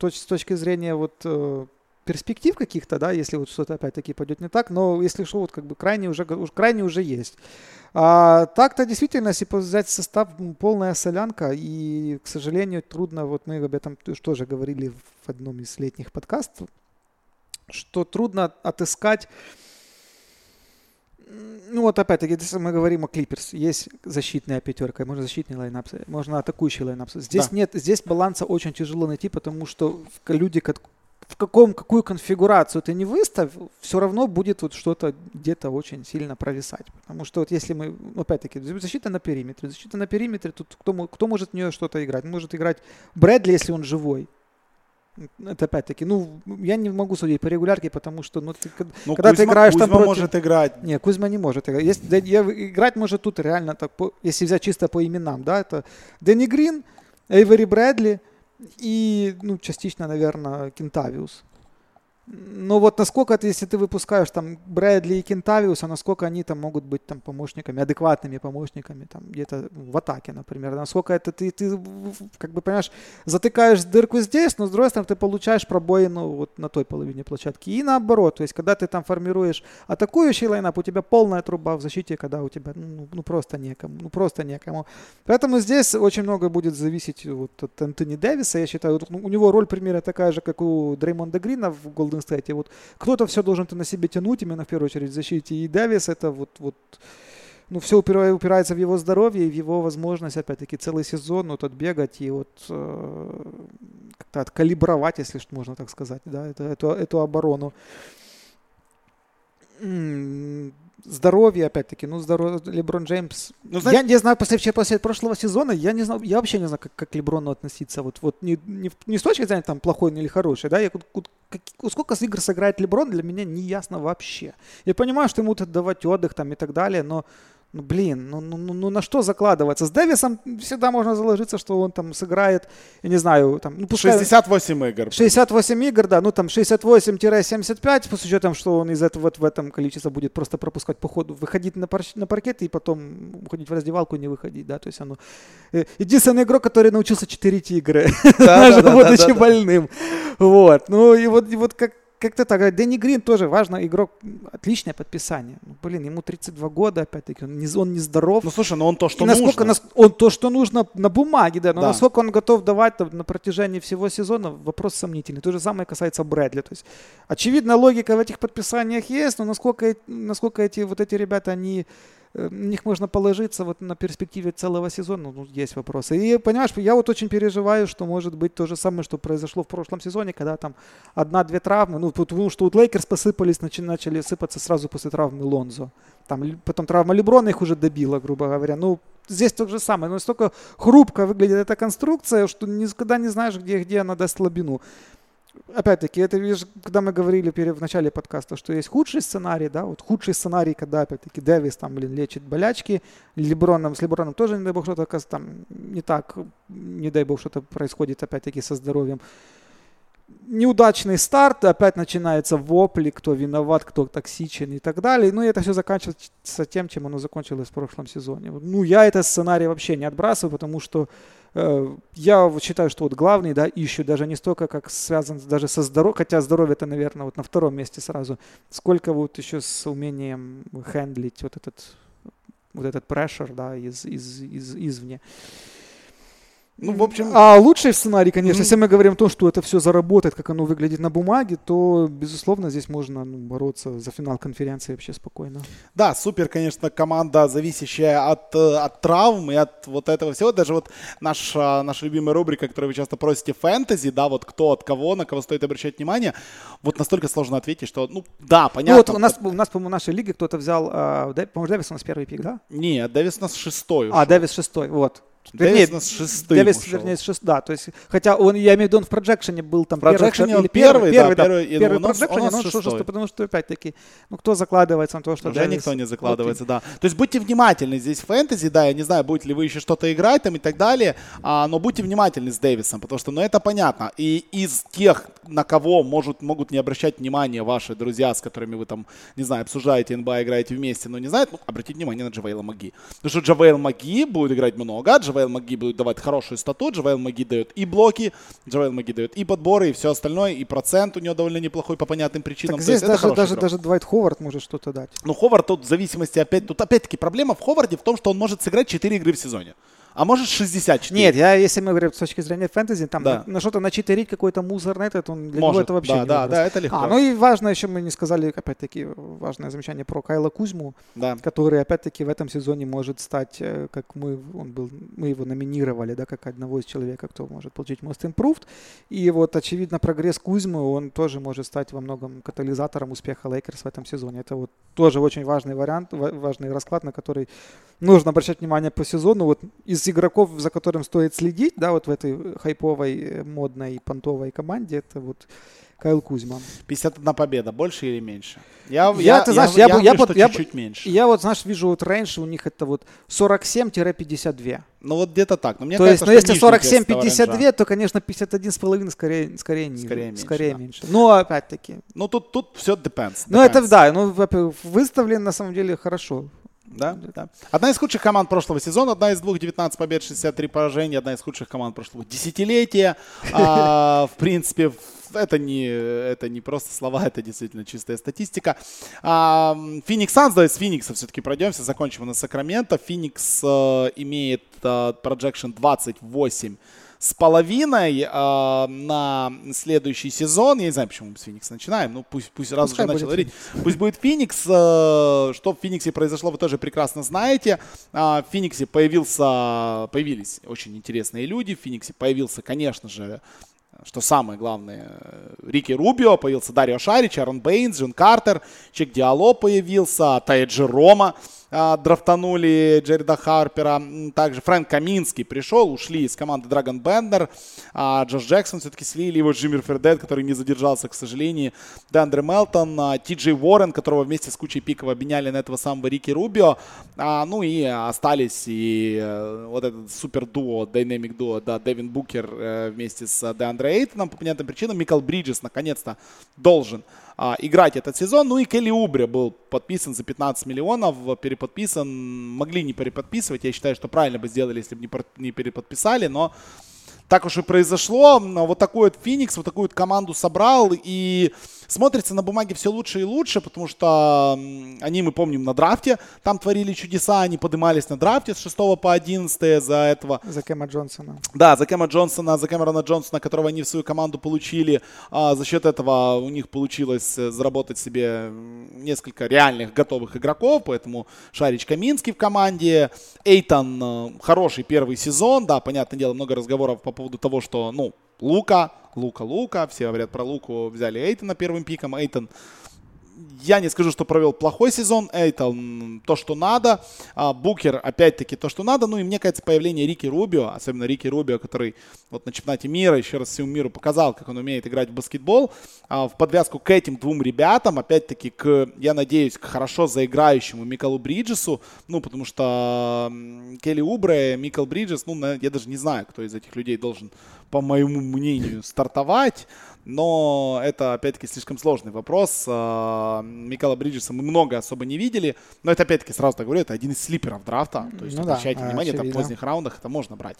с точки зрения вот э, перспектив каких-то, да, если вот что-то опять-таки пойдет не так, но если что, вот как бы крайне уже, крайне уже есть. А так-то действительно, если взять состав, полная солянка, и, к сожалению, трудно, вот мы об этом тоже говорили в одном из летних подкастов, что трудно отыскать ну вот опять-таки, если мы говорим о Клиперс, есть защитная пятерка, можно защитный лайнап, можно атакующий лайнап. Здесь да. нет, здесь баланса очень тяжело найти, потому что люди, в каком, какую конфигурацию ты не выставь, все равно будет вот что-то где-то очень сильно провисать. Потому что вот если мы, опять-таки, защита на периметре, защита на периметре, тут кто, кто может в нее что-то играть? Может играть Брэдли, если он живой. Это опять-таки, ну, я не могу судить по регулярке, потому что, ну, ты, ну когда Кузьма, ты играешь Кузьма там против... может играть. Не, Кузьма не может играть. Есть, да, я, играть может тут реально, так, по, если взять чисто по именам, да, это Дэнни Грин, Эйвери Брэдли и, ну, частично, наверное, Кентавиус. Но вот насколько ты, если ты выпускаешь там Брэдли и Кентавиуса, насколько они там могут быть там помощниками, адекватными помощниками там где-то в атаке, например. Насколько это ты, ты как бы, понимаешь, затыкаешь дырку здесь, но с другой стороны ты получаешь пробоину вот на той половине площадки. И наоборот, то есть когда ты там формируешь атакующий лайнап, у тебя полная труба в защите, когда у тебя ну, ну просто некому, ну просто некому. Поэтому здесь очень много будет зависеть вот от Антони Дэвиса, я считаю, ну, у него роль примерно такая же, как у Дреймонда Грина в Golden Golden State. Вот кто-то все должен ты на себе тянуть, именно в первую очередь в защите. И Дэвис это вот, вот ну, все упирается в его здоровье и в его возможность, опять-таки, целый сезон вот отбегать и вот э, как-то откалибровать, если что можно так сказать, да, это, эту, эту оборону. Здоровье, опять-таки, ну, здоровье, Леброн Джеймс. Ну, знаешь, я не знаю, после, после прошлого сезона, я не знаю, я вообще не знаю, как, как к Леброну относиться. Вот, вот не, не, не с точки зрения там плохой или хороший, да, я, как, сколько игр сыграет Леброн, для меня не ясно вообще. Я понимаю, что ему давать отдых там и так далее, но ну, блин, ну, ну, ну, ну на что закладываться? С Дэвисом всегда можно заложиться, что он там сыграет, я не знаю, там... Ну, пускай... 68 игр. 68 игр, да, ну там 68-75, с учетом, что он из этого вот в этом количестве будет просто пропускать по ходу, выходить на, пар... на паркет и потом уходить в раздевалку и не выходить, да, то есть оно... Э, единственный игрок, который научился читерить игры, даже будучи больным. Вот, ну и вот, и вот как как-то так. Дэнни Грин тоже важно, игрок, отличное подписание. Ну, блин, ему 32 года, опять-таки, он не, он не здоров. Ну, слушай, но ну он то, что и насколько, нужно. он то, что нужно на бумаге, да, но да. насколько он готов давать на протяжении всего сезона, вопрос сомнительный. То же самое касается Брэдли. То есть, очевидно, логика в этих подписаниях есть, но насколько, насколько эти, вот эти ребята, они на них можно положиться вот на перспективе целого сезона, ну, есть вопросы. И, понимаешь, я вот очень переживаю, что может быть то же самое, что произошло в прошлом сезоне, когда там одна-две травмы, ну, потому что вот Лейкерс посыпались, начали, начали сыпаться сразу после травмы Лонзо. Там потом травма Леброна их уже добила, грубо говоря. Ну, здесь то же самое. Но настолько хрупко выглядит эта конструкция, что никогда не знаешь, где, где она даст слабину опять-таки, это видишь, когда мы говорили в начале подкаста, что есть худший сценарий, да, вот худший сценарий, когда, опять-таки, Дэвис там, блин, лечит болячки, Леброном, с Леброном тоже, не дай бог, что-то там не так, не дай бог, что-то происходит, опять-таки, со здоровьем. Неудачный старт, опять начинается вопли, кто виноват, кто токсичен и так далее. Ну и это все заканчивается тем, чем оно закончилось в прошлом сезоне. Ну я этот сценарий вообще не отбрасываю, потому что Э, я считаю, что вот главный, да, ищу даже не столько, как связан даже со здоровьем, хотя здоровье это, наверное, вот на втором месте сразу, сколько вот еще с умением хендлить вот этот вот этот pressure, да, из, из, из, извне. Ну, в общем... А лучший сценарий, конечно, mm-hmm. если мы говорим о том, что это все заработает, как оно выглядит на бумаге, то, безусловно, здесь можно ну, бороться за финал конференции вообще спокойно. Да, супер, конечно, команда, зависящая от, э, от травм и от вот этого всего. Даже вот наш, а, наша любимая рубрика, которую вы часто просите, фэнтези, да, вот кто от кого, на кого стоит обращать внимание, вот настолько сложно ответить, что, ну, да, понятно. Ну, вот у нас, у нас по-моему, в нашей лиге кто-то взял, э, по-моему, Дэвис у нас первый пик, да? Нет, Дэвис у нас шестой ушел. А, Дэвис шестой, вот. Дэвис на шестым Дэвис, вернее, шест, да, то есть, хотя он, я имею в виду, он в проджекшене был там первый, или первый, первый, да, первый, да, первый проджекшене, но он шестой, потому что, опять-таки, ну, кто закладывается на то, что Уже Дэвис... никто не закладывается, okay. да. То есть, будьте внимательны здесь в фэнтези, да, я не знаю, будете ли вы еще что-то играть там и так далее, а, но будьте внимательны с Дэвисом, потому что, ну, это понятно. И из тех, на кого может, могут не обращать внимания ваши друзья, с которыми вы там, не знаю, обсуждаете НБА, играете вместе, но не знают, ну, обратите внимание на Джавейла Маги. Потому что Джавейл Маги будет играть много, Джавейл Маги будет давать хорошую стату, Джавел Маги дает и блоки, Джавел Маги дает и подборы, и все остальное, и процент у него довольно неплохой по понятным причинам. Так здесь даже, даже, даже Двайт Ховард может что-то дать. Ну, Ховард тут в зависимости опять, тут опять-таки проблема в Ховарде в том, что он может сыграть 4 игры в сезоне а может 64. Нет, я, если мы говорим с точки зрения фэнтези, там да. на, на что-то настримерить какой-то мусор на этот, он для может, него это вообще да, не да, да, это легко. А, ну и важно еще, мы не сказали, опять-таки, важное замечание про Кайла Кузьму, да. который, опять-таки, в этом сезоне может стать, э, как мы, он был, мы его номинировали, да, как одного из человека, кто может получить Most Improved. И вот, очевидно, прогресс Кузьмы, он тоже может стать во многом катализатором успеха Лейкерс в этом сезоне. Это вот тоже очень важный вариант, важный расклад, на который нужно обращать внимание по сезону. Вот из игроков, за которым стоит следить, да, вот в этой хайповой, э, модной, понтовой команде, это вот Кайл Кузьма. 51 победа, больше или меньше? Я, я, я ты знаешь, я, я, я, я, я, чуть-чуть меньше. Я вот, знаешь, вижу вот рейндж у них это вот 47-52. Ну вот где-то так. Но мне то кажется, есть, ну если 47-52, то, конечно, 51,5 скорее, скорее, ниже, скорее меньше. Скорее да. меньше. Но опять-таки. Ну тут, тут все depends. Ну это да, ну выставлен на самом деле хорошо. Да, да. Одна из худших команд прошлого сезона, одна из двух 19 побед, 63 поражения, одна из худших команд прошлого десятилетия. А, в принципе, это не, это не просто слова, это действительно чистая статистика. Феникс Санс, давайте с Феникса все-таки пройдемся, закончим на Сакраменто. Феникс э, имеет э, projection 28 с половиной э, на следующий сезон. Я не знаю, почему мы с Феникса начинаем. Ну, пусть, пусть раз уже начал говорить. Пусть будет Феникс. Э, что в Фениксе произошло, вы тоже прекрасно знаете. Э, в Фениксе появился, появились очень интересные люди. В Фениксе появился, конечно же, что самое главное, Рики Рубио, появился Дарио Шарич, Аарон Бейнс, Джон Картер, Чек Диало появился, Тайджи Рома, а, драфтанули Джерида Харпера. Также Фрэнк Каминский пришел, ушли из команды Драгон Бендер. А Джош Джексон все-таки слили его Джиммер Фердет, который не задержался, к сожалению. Дандре Мелтон, а, Ти Джей Уоррен, которого вместе с кучей пиков обменяли на этого самого Рики Рубио. А, ну и остались и э, вот этот супер дуо, динамик дуо, да, Дэвин Букер э, вместе с Деандре Эйтоном. По понятным причинам Микал Бриджес наконец-то должен а, играть этот сезон. Ну и Келли Убре был подписан за 15 миллионов, переподписан. Могли не переподписывать. Я считаю, что правильно бы сделали, если бы не переподписали, но так уж и произошло. Вот такой вот Феникс, вот такую вот команду собрал. И смотрится на бумаге все лучше и лучше, потому что они, мы помним, на драфте там творили чудеса, они поднимались на драфте с 6 по 11 за этого. За Кэма Джонсона. Да, за Кэма Джонсона, за Кэмерона Джонсона, которого они в свою команду получили. А за счет этого у них получилось э, заработать себе несколько реальных готовых игроков, поэтому Шарич Каминский в команде. Эйтон э, хороший первый сезон, да, понятное дело, много разговоров по поводу того, что, ну, Лука, Лука, Лука. Все говорят про Луку. Взяли Эйтона первым пиком. Эйтон я не скажу, что провел плохой сезон. Эйтон то, что надо. А, Букер, опять-таки, то, что надо. Ну и мне кажется, появление Рики Рубио, особенно Рики Рубио, который вот на чемпионате мира еще раз всему миру показал, как он умеет играть в баскетбол, а, в подвязку к этим двум ребятам, опять-таки, к, я надеюсь, к хорошо заиграющему Микалу Бриджесу, ну, потому что Келли Убре, Микал Бриджес, ну, я даже не знаю, кто из этих людей должен, по моему мнению, стартовать но это, опять-таки, слишком сложный вопрос. А, Микала Бриджеса мы много особо не видели, но это, опять-таки, сразу так говорю, это один из слиперов драфта, то есть ну, обращайте да, внимание, там в поздних раундах это можно брать.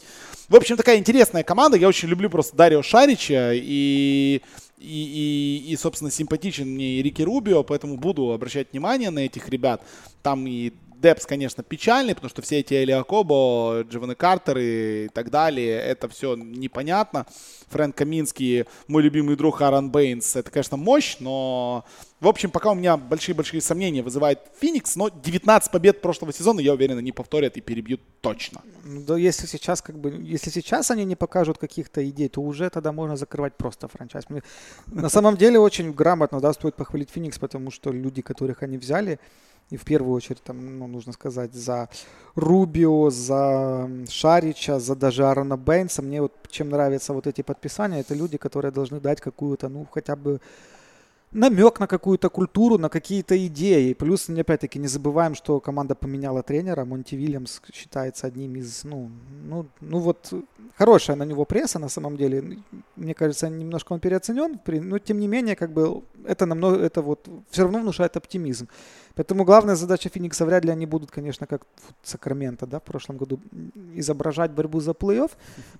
В общем, такая интересная команда, я очень люблю просто Дарио Шарича и и, и, и, собственно, симпатичен мне и Рики Рубио, поэтому буду обращать внимание на этих ребят. Там и Депс, конечно, печальный, потому что все эти Элиа Кобо, Джованни Картер и так далее, это все непонятно. Фрэнк Каминский, мой любимый друг Аарон Бейнс, это, конечно, мощь, но, в общем, пока у меня большие-большие сомнения вызывает Феникс, но 19 побед прошлого сезона, я уверен, они повторят и перебьют точно. Да, если сейчас, как бы, если сейчас они не покажут каких-то идей, то уже тогда можно закрывать просто франчайз. На самом деле очень грамотно, да, стоит похвалить Феникс, потому что люди, которых они взяли, и в первую очередь, там, ну, нужно сказать, за Рубио, за Шарича, за даже Аарона Бейнса. Мне вот чем нравятся вот эти подписания, это люди, которые должны дать какую-то, ну, хотя бы намек на какую-то культуру, на какие-то идеи. Плюс, опять-таки, не забываем, что команда поменяла тренера. Монти Вильямс считается одним из, ну, ну, ну вот, хорошая на него пресса, на самом деле. Мне кажется, немножко он переоценен, но, тем не менее, как бы, это намного, это вот, все равно внушает оптимизм. Поэтому главная задача Феникса вряд ли они будут, конечно, как Сакраменто, да, в прошлом году, изображать борьбу за плей-офф,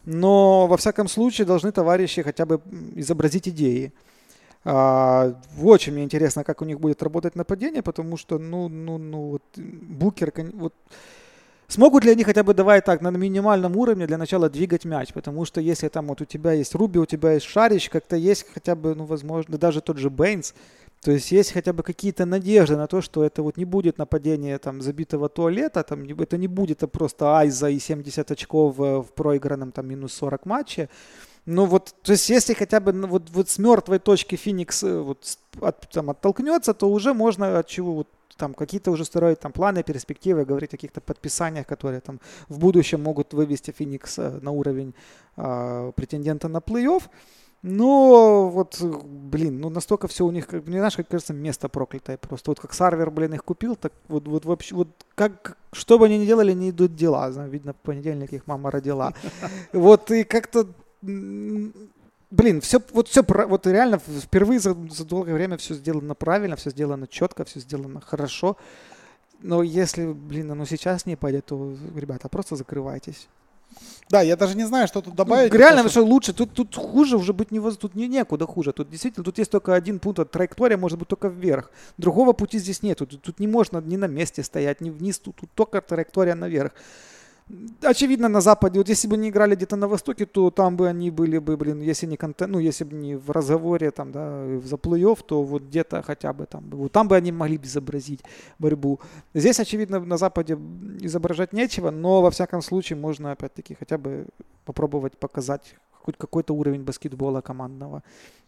но, во всяком случае, должны товарищи хотя бы изобразить идеи. А, очень мне интересно, как у них будет работать нападение, потому что, ну, ну, ну, вот, Букер, вот, Смогут ли они хотя бы, давай так, на минимальном уровне для начала двигать мяч? Потому что если там вот у тебя есть Руби, у тебя есть Шарич, как-то есть хотя бы, ну, возможно, даже тот же Бейнс, то есть есть хотя бы какие-то надежды на то, что это вот не будет нападение там забитого туалета, там это не будет просто айза и 70 очков в, в проигранном там минус 40 матче, ну вот, то есть если хотя бы ну, вот, вот с мертвой точки Феникс э, вот от, там, оттолкнется, то уже можно от чего вот там какие-то уже строить там планы, перспективы, говорить о каких-то подписаниях, которые там в будущем могут вывести Феникс э, на уровень э, претендента на плей-офф. Но вот, блин, ну настолько все у них, мне знаешь, как кажется, место проклятое просто. Вот как Сарвер, блин, их купил, так вот, вот вообще, вот как, что бы они ни делали, не идут дела. Видно, в понедельник их мама родила. Вот и как-то блин, все, вот все, вот реально впервые за, за долгое время все сделано правильно, все сделано четко, все сделано хорошо. Но если, блин, оно сейчас не пойдет, то, ребята, просто закрывайтесь. Да, я даже не знаю, что тут добавить. Ну, реально, что лучше. Тут, тут хуже уже быть не тут не некуда хуже. Тут действительно, тут есть только один пункт, траектория может быть только вверх. Другого пути здесь нет. Тут, тут не можно ни на месте стоять, ни вниз, тут, тут только траектория наверх. Очевидно, на Западе, вот если бы не играли где-то на Востоке, то там бы они были бы, блин, если не контент, ну, если бы не в разговоре, там, да, за плей то вот где-то хотя бы там, вот там бы они могли бы изобразить борьбу. Здесь, очевидно, на Западе изображать нечего, но, во всяком случае, можно, опять-таки, хотя бы попробовать показать хоть какой-то уровень баскетбола командного.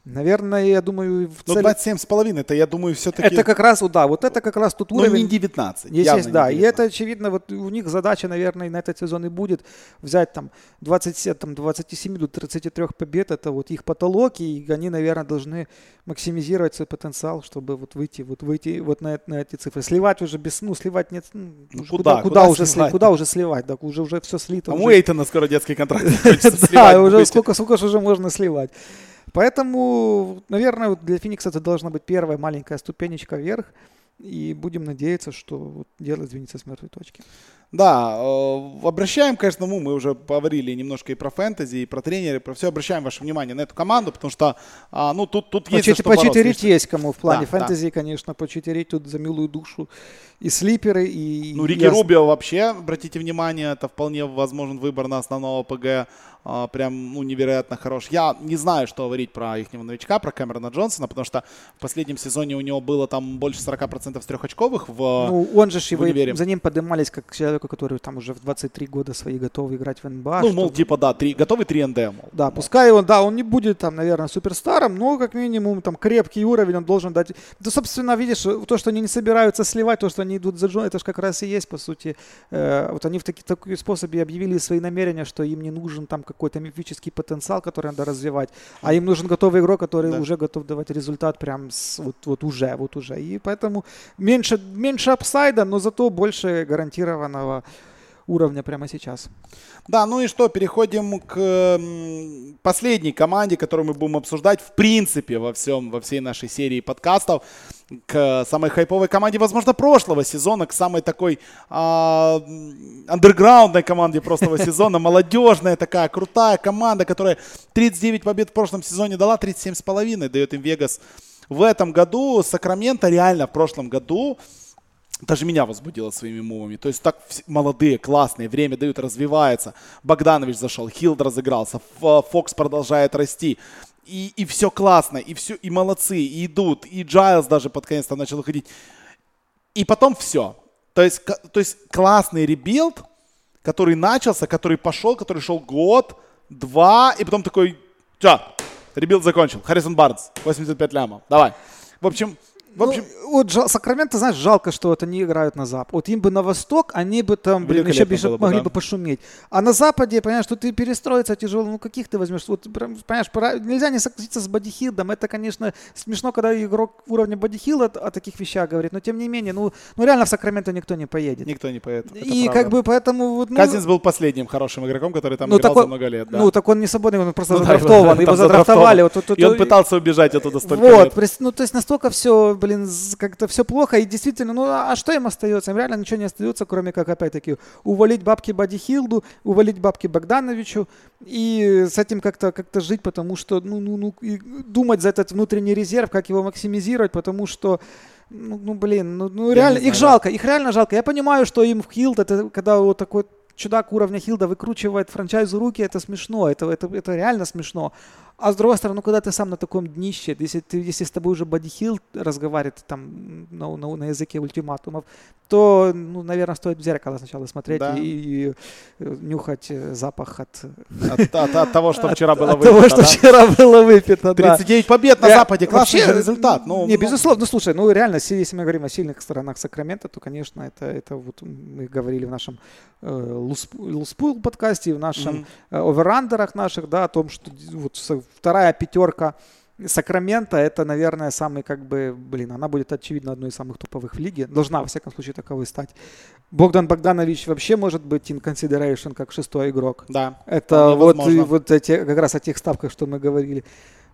Наверное, я думаю... В ну, цель... 27,5, это, я думаю, все-таки... Это как раз, да, вот это как раз тут уровень... Ну, не 19, Естественно, да. 19. И это, очевидно, вот у них задача, наверное, на этот сезон и будет взять там 27, там, 27 до 33 побед, это вот их потолок, и они, наверное, должны максимизировать свой потенциал, чтобы вот выйти, вот выйти вот на, на эти цифры. Сливать уже без, ну, сливать нет, ну, ну куда, куда, куда, уже сливать? куда уже сливать, да, уже, уже все слито. А уже... у Эйтона скоро детский контракт Да, уже сколько, сколько же уже можно сливать. Поэтому, наверное, для Феникса это должна быть первая маленькая ступенечка вверх. И будем надеяться, что дело сдвинется с мертвой точки. Да, э, обращаем, конечно, мы, мы уже поговорили немножко и про фэнтези, и про тренеры, про все. Обращаем ваше внимание на эту команду, потому что, а, ну, тут, тут есть что Почитерить есть кому в плане да, фэнтези, да. конечно, почитерить тут за милую душу. И слиперы, и... Ну, Рики Рубио вообще, обратите внимание, это вполне возможен выбор на основного ПГ а, прям ну, невероятно хорош. Я не знаю, что говорить про их новичка, про Кэмерона Джонсона, потому что в последнем сезоне у него было там больше 40% с трехочковых в Ну, он же его, за ним поднимались как человеку, который там уже в 23 года свои готовы играть в НБА. Ну, мол, типа, да, 3, готовый 3 НД, мол. Да, пускай он, да, он не будет там, наверное, суперстаром, но как минимум там крепкий уровень он должен дать. Да, собственно, видишь, то, что они не собираются сливать, то, что они идут за Джон, это же как раз и есть, по сути. Э, вот они в таки, такой способе объявили свои намерения, что им не нужен там какой-то мифический потенциал, который надо развивать, а им нужен готовый игрок, который да. уже готов давать результат прям с, вот, вот уже, вот уже. И поэтому меньше, меньше апсайда, но зато больше гарантированного уровня прямо сейчас. Да, ну и что, переходим к последней команде, которую мы будем обсуждать в принципе во всем, во всей нашей серии подкастов. К самой хайповой команде, возможно, прошлого сезона, к самой такой а, андерграундной команде прошлого сезона. Молодежная такая, крутая команда, которая 39 побед в прошлом сезоне дала, 37,5 дает им Вегас в этом году. Сакраменто реально в прошлом году даже меня возбудило своими мувами. То есть так молодые, классные, время дают, развивается. Богданович зашел, Хилд разыгрался, Фокс продолжает расти. И, и все классно, и все, и молодцы, и идут, и Джайлз даже под конец начал выходить. И потом все. То есть, то есть классный rebuild, который начался, который пошел, который шел год, два, и потом такой, все, rebuild закончил. Харрисон Барнс, 85 лямов, давай. В общем, в общем, ну, вот жал, Сакраменто, знаешь, жалко, что вот они играют на Запад. Вот им бы на Восток, они бы там, блин, еще бы, могли да. бы пошуметь. А на Западе, понимаешь, что ты перестроиться тяжело. Ну, каких ты возьмешь? Вот, понимаешь, пора, нельзя не согласиться с бодихилдом. Это, конечно, смешно, когда игрок уровня бодихилда о, о таких вещах говорит. Но, тем не менее, ну, ну реально в Сакраменто никто не поедет. Никто не поедет. И правда. как бы поэтому... Вот, ну, Казинс был последним хорошим игроком, который там ну, играл так за много лет. Да. Ну, так он не свободный, он просто ну, задрафтован. Да, его задрафтовали. Вот, вот, и он пытался убежать оттуда столько вот, лет. Ну, то есть настолько все, блин, как-то все плохо, и действительно, ну а, а что им остается? Им реально ничего не остается, кроме как, опять-таки, увалить бабки Бади Хилду, увалить бабки Богдановичу, и с этим как-то как жить, потому что, ну, ну, ну, и думать за этот внутренний резерв, как его максимизировать, потому что ну, ну блин, ну, ну реально, их жалко, их реально жалко. Я понимаю, что им в Хилд, это когда вот такой чудак уровня Хилда выкручивает франчайзу руки, это смешно, это, это, это реально смешно. А с другой стороны, ну, когда ты сам на таком днище, если, ты, если с тобой уже бодихил разговаривает там на, на, на языке ультиматумов, то, ну, наверное, стоит в зеркало сначала смотреть да. и, и э, нюхать э, запах от... От, от, от того, что вчера было выпито. От того, что да? вчера было выпито, 39 побед на Западе, классный же результат. Ну, не, ну... безусловно, ну, слушай, ну, реально, если мы говорим о сильных сторонах Сакрамента, то, конечно, это, это вот мы говорили в нашем э, Луспул подкасте, в нашем mm-hmm. оверандерах наших, да, о том, что вот вторая пятерка Сакрамента это, наверное, самый, как бы, блин, она будет, очевидно, одной из самых топовых в лиге. Должна, во всяком случае, таковой стать. Богдан Богданович вообще может быть in consideration как шестой игрок. Да. Это вот, вот эти, как раз о тех ставках, что мы говорили.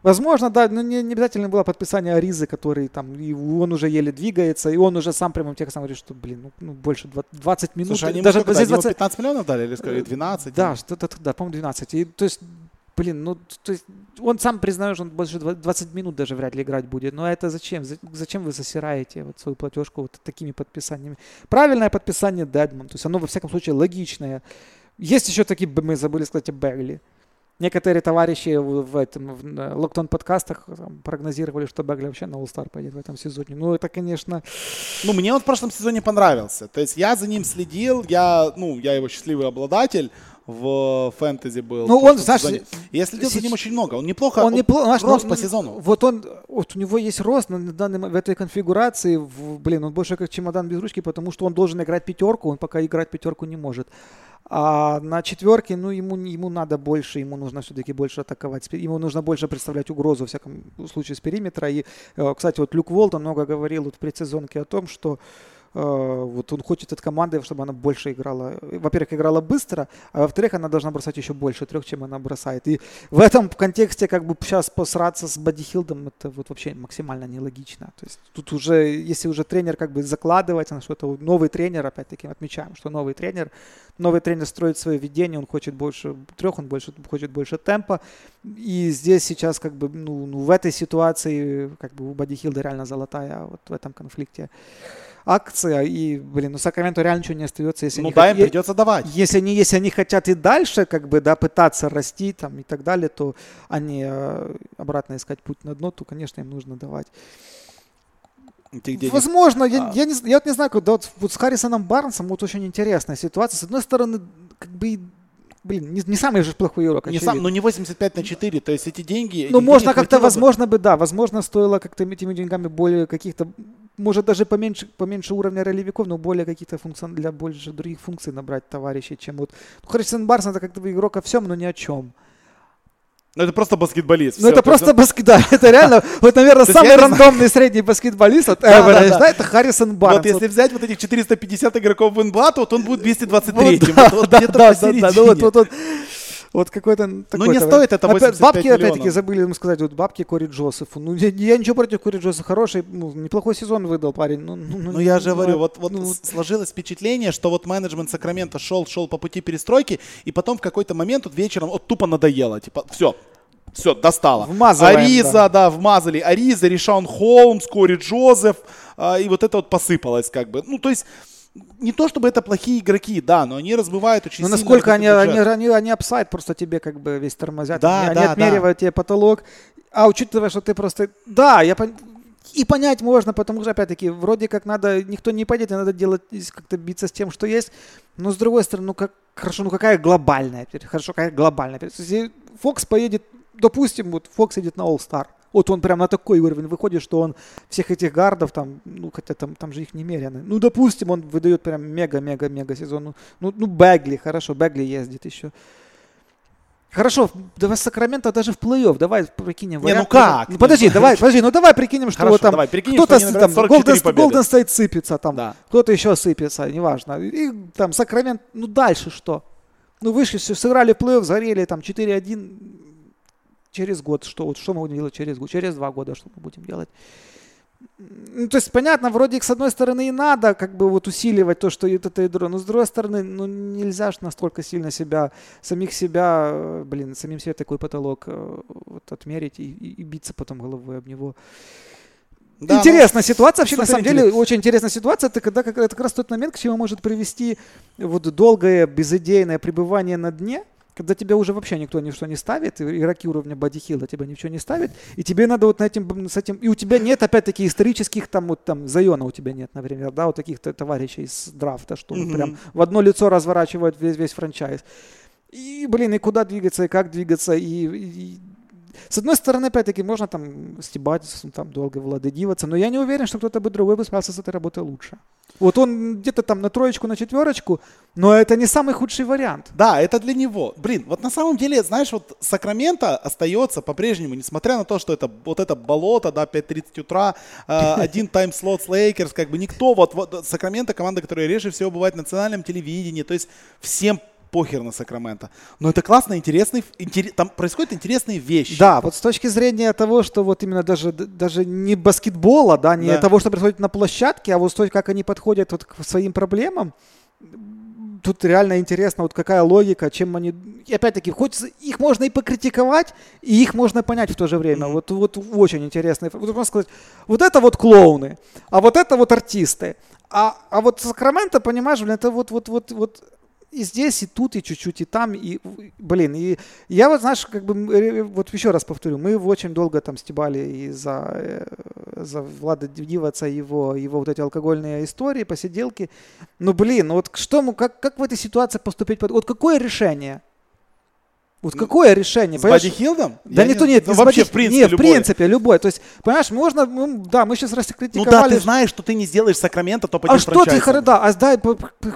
Возможно, да, но не, не обязательно было подписание Аризы, который там, и он уже еле двигается, и он уже сам прямым текстом говорит, что, блин, ну, ну больше 20 минут. Слушай, они даже, ему, 20... 15 миллионов дали или сказали 12? Да, что-то, да, по-моему, 12. И, то есть блин, ну, то есть он сам признает, что он больше 20 минут даже вряд ли играть будет. Но это зачем? Зачем вы засираете вот свою платежку вот такими подписаниями? Правильное подписание Дедмон, то есть оно во всяком случае логичное. Есть еще такие, мы забыли сказать о Бегли. Некоторые товарищи в, этом в локтон подкастах прогнозировали, что Бегли вообще на All-Star пойдет в этом сезоне. Ну, это, конечно... Ну, мне он в прошлом сезоне понравился. То есть я за ним следил, я, ну, я его счастливый обладатель. В фэнтези был. Ну, он, знаешь, сезоне. я следил за ним очень много. Он неплохо, он, неплохо, знаешь, рост ну, по сезону. Вот он, вот у него есть рост на данный в этой конфигурации. В, блин, он больше как чемодан без ручки, потому что он должен играть пятерку, он пока играть пятерку не может. А на четверке, ну, ему, ему надо больше, ему нужно все-таки больше атаковать. Ему нужно больше представлять угрозу, в всяком случае, с периметра. И, э, кстати, вот Люк Волтон много говорил вот в предсезонке о том, что вот он хочет от команды, чтобы она больше играла. Во-первых, играла быстро, а во-вторых, она должна бросать еще больше трех, чем она бросает. И в этом контексте как бы сейчас посраться с Бодихилдом, это вот вообще максимально нелогично. То есть тут уже, если уже тренер как бы закладывается на что-то, новый тренер, опять-таки отмечаем, что новый тренер, новый тренер строит свое видение, он хочет больше трех, он больше, хочет больше темпа. И здесь сейчас как бы, ну, ну в этой ситуации как бы у Бодихилда реально золотая вот в этом конфликте акция, и, блин, ну Сакраменто реально ничего не остается, если ну, они да, им придется давать. Если они, если они хотят и дальше, как бы, да, пытаться расти там и так далее, то они э, обратно искать путь на дно, то, конечно, им нужно давать. Возможно, а. я, я, не, я вот не знаю, когда вот, вот с Харрисоном Барнсом вот очень интересная ситуация. С одной стороны, как бы блин, не, не самый же плохой урок. Не сам, но не 85 на 4, то есть эти деньги... Ну, можно как-то, возможно бы, да, возможно, стоило как-то этими деньгами более каких-то, может, даже поменьше, поменьше уровня ролевиков, но более каких-то функций, для больше других функций набрать товарищей, чем вот... Ну, Харрисон Барсон это как-то игрок о всем, но ни о чем. Ну, это просто баскетболист. Ну, это просто баскетболист, да, это реально, вот, наверное, самый рандомный средний баскетболист от Эверест, да, это Харрисон Барнс. Вот если взять вот этих 450 игроков в НБА, то вот он будет 223-м, вот где-то посередине. Вот какой-то такой. Ну не стоит это 85 Бабки опять-таки забыли ему сказать, вот бабки Кори Джозефу. Ну я, я ничего против Кори Джозефа, хороший, ну, неплохой сезон выдал парень. Ну, ну, ну, ну я же говорю, вот, вот ну, сложилось впечатление, что вот менеджмент Сакрамента шел, шел по пути перестройки, и потом в какой-то момент вот вечером вот тупо надоело, типа все, все, достало. Вмазываем, Ариза, да. да, вмазали. Ариза, Ришаун Холмс, Кори Джозеф. А, и вот это вот посыпалось как бы. Ну, то есть не то чтобы это плохие игроки, да, но они разбивают очень но сильно. насколько они, они, они, они upside просто тебе как бы весь тормозят. Да, они, да, они отмеривают да. тебе потолок. А учитывая, что ты просто... Да, я пон... И понять можно, потому что, опять-таки, вроде как надо, никто не пойдет, надо делать, как-то биться с тем, что есть. Но, с другой стороны, ну, как, хорошо, ну какая глобальная, хорошо, какая глобальная. Если Фокс поедет, допустим, вот Фокс едет на All-Star, вот он прям на такой уровень выходит, что он всех этих гардов, там, ну, хотя там, там же их немерено. Ну, допустим, он выдает прям мега-мега-мега сезон. Ну, ну, ну Бегли, хорошо, Бегли ездит еще. Хорошо, давай Сакраменто даже в плей-офф, давай прикинем. Не, ну как? Ну, подожди, давай, подожди, ну давай прикинем, что Хорошо, там давай, прикинем, кто-то что там, Голден, Голден Стейт сыпется там, да. кто-то еще сыпется, неважно. И там Сакрамент, ну дальше что? Ну вышли, сыграли в плей-офф, зарели там 4-1, через год, что, вот, что мы будем делать через год, через два года, что мы будем делать. Ну, то есть, понятно, вроде с одной стороны и надо как бы вот усиливать то, что это ядро, но с другой стороны, ну, нельзя же настолько сильно себя, самих себя, э, блин, самим себе такой потолок э, вот, отмерить и, и, и биться потом головой об него. Да, интересная ну, ситуация, вообще, на самом деле, очень интересная ситуация, это когда как, это как раз тот момент, к чему может привести вот долгое безыдейное пребывание на дне, когда тебя уже вообще никто ничто не ставит, игроки уровня бодихилла тебя ничего не ставит, и тебе надо вот на этим, с этим, и у тебя нет опять-таки исторических там вот там Зайона у тебя нет, например, да, вот таких товарищей из драфта, что mm-hmm. прям в одно лицо разворачивают весь, весь франчайз. И, блин, и куда двигаться, и как двигаться, и, и с одной стороны, опять-таки, можно там стебать, там долго владедиваться, но я не уверен, что кто-то бы другой бы справился с этой работой лучше. Вот он где-то там на троечку, на четверочку, но это не самый худший вариант. Да, это для него. Блин, вот на самом деле, знаешь, вот Сакраменто остается по-прежнему, несмотря на то, что это вот это болото, да, 5.30 утра, э, один тайм-слот с Лейкерс, как бы никто, вот, вот Сакраменто команда, которая реже всего бывает в национальном телевидении, то есть всем похер на Сакраменто. Но это классно, интересный, интерес, там происходят интересные вещи. Да, вот с точки зрения того, что вот именно даже, даже не баскетбола, да, не да. того, что происходит на площадке, а вот то, как они подходят вот к своим проблемам, тут реально интересно, вот какая логика, чем они... И опять-таки, хоть их можно и покритиковать, и их можно понять в то же время. Mm-hmm. Вот, вот очень интересно. Вот можно сказать, вот это вот клоуны, а вот это вот артисты. А, а вот Сакраменто, понимаешь, блин, это вот, вот, вот, вот и здесь, и тут, и чуть-чуть, и там, и, блин, и я вот, знаешь, как бы, вот еще раз повторю, мы очень долго там стебали из-за э, за Влада Диваца его, его вот эти алкогольные истории, посиделки. Ну, блин, ну вот что, как, как в этой ситуации поступить? Вот какое решение? Вот какое решение? С бодихилдом? Да не, то нет, ну, вообще в принципе Нет, любое. в принципе любой. То есть, понимаешь, можно, ну, да, мы сейчас раскритиковали. Ну да, ты знаешь, что ты не сделаешь Сакрамента топ-1 А что ты, да, а дай,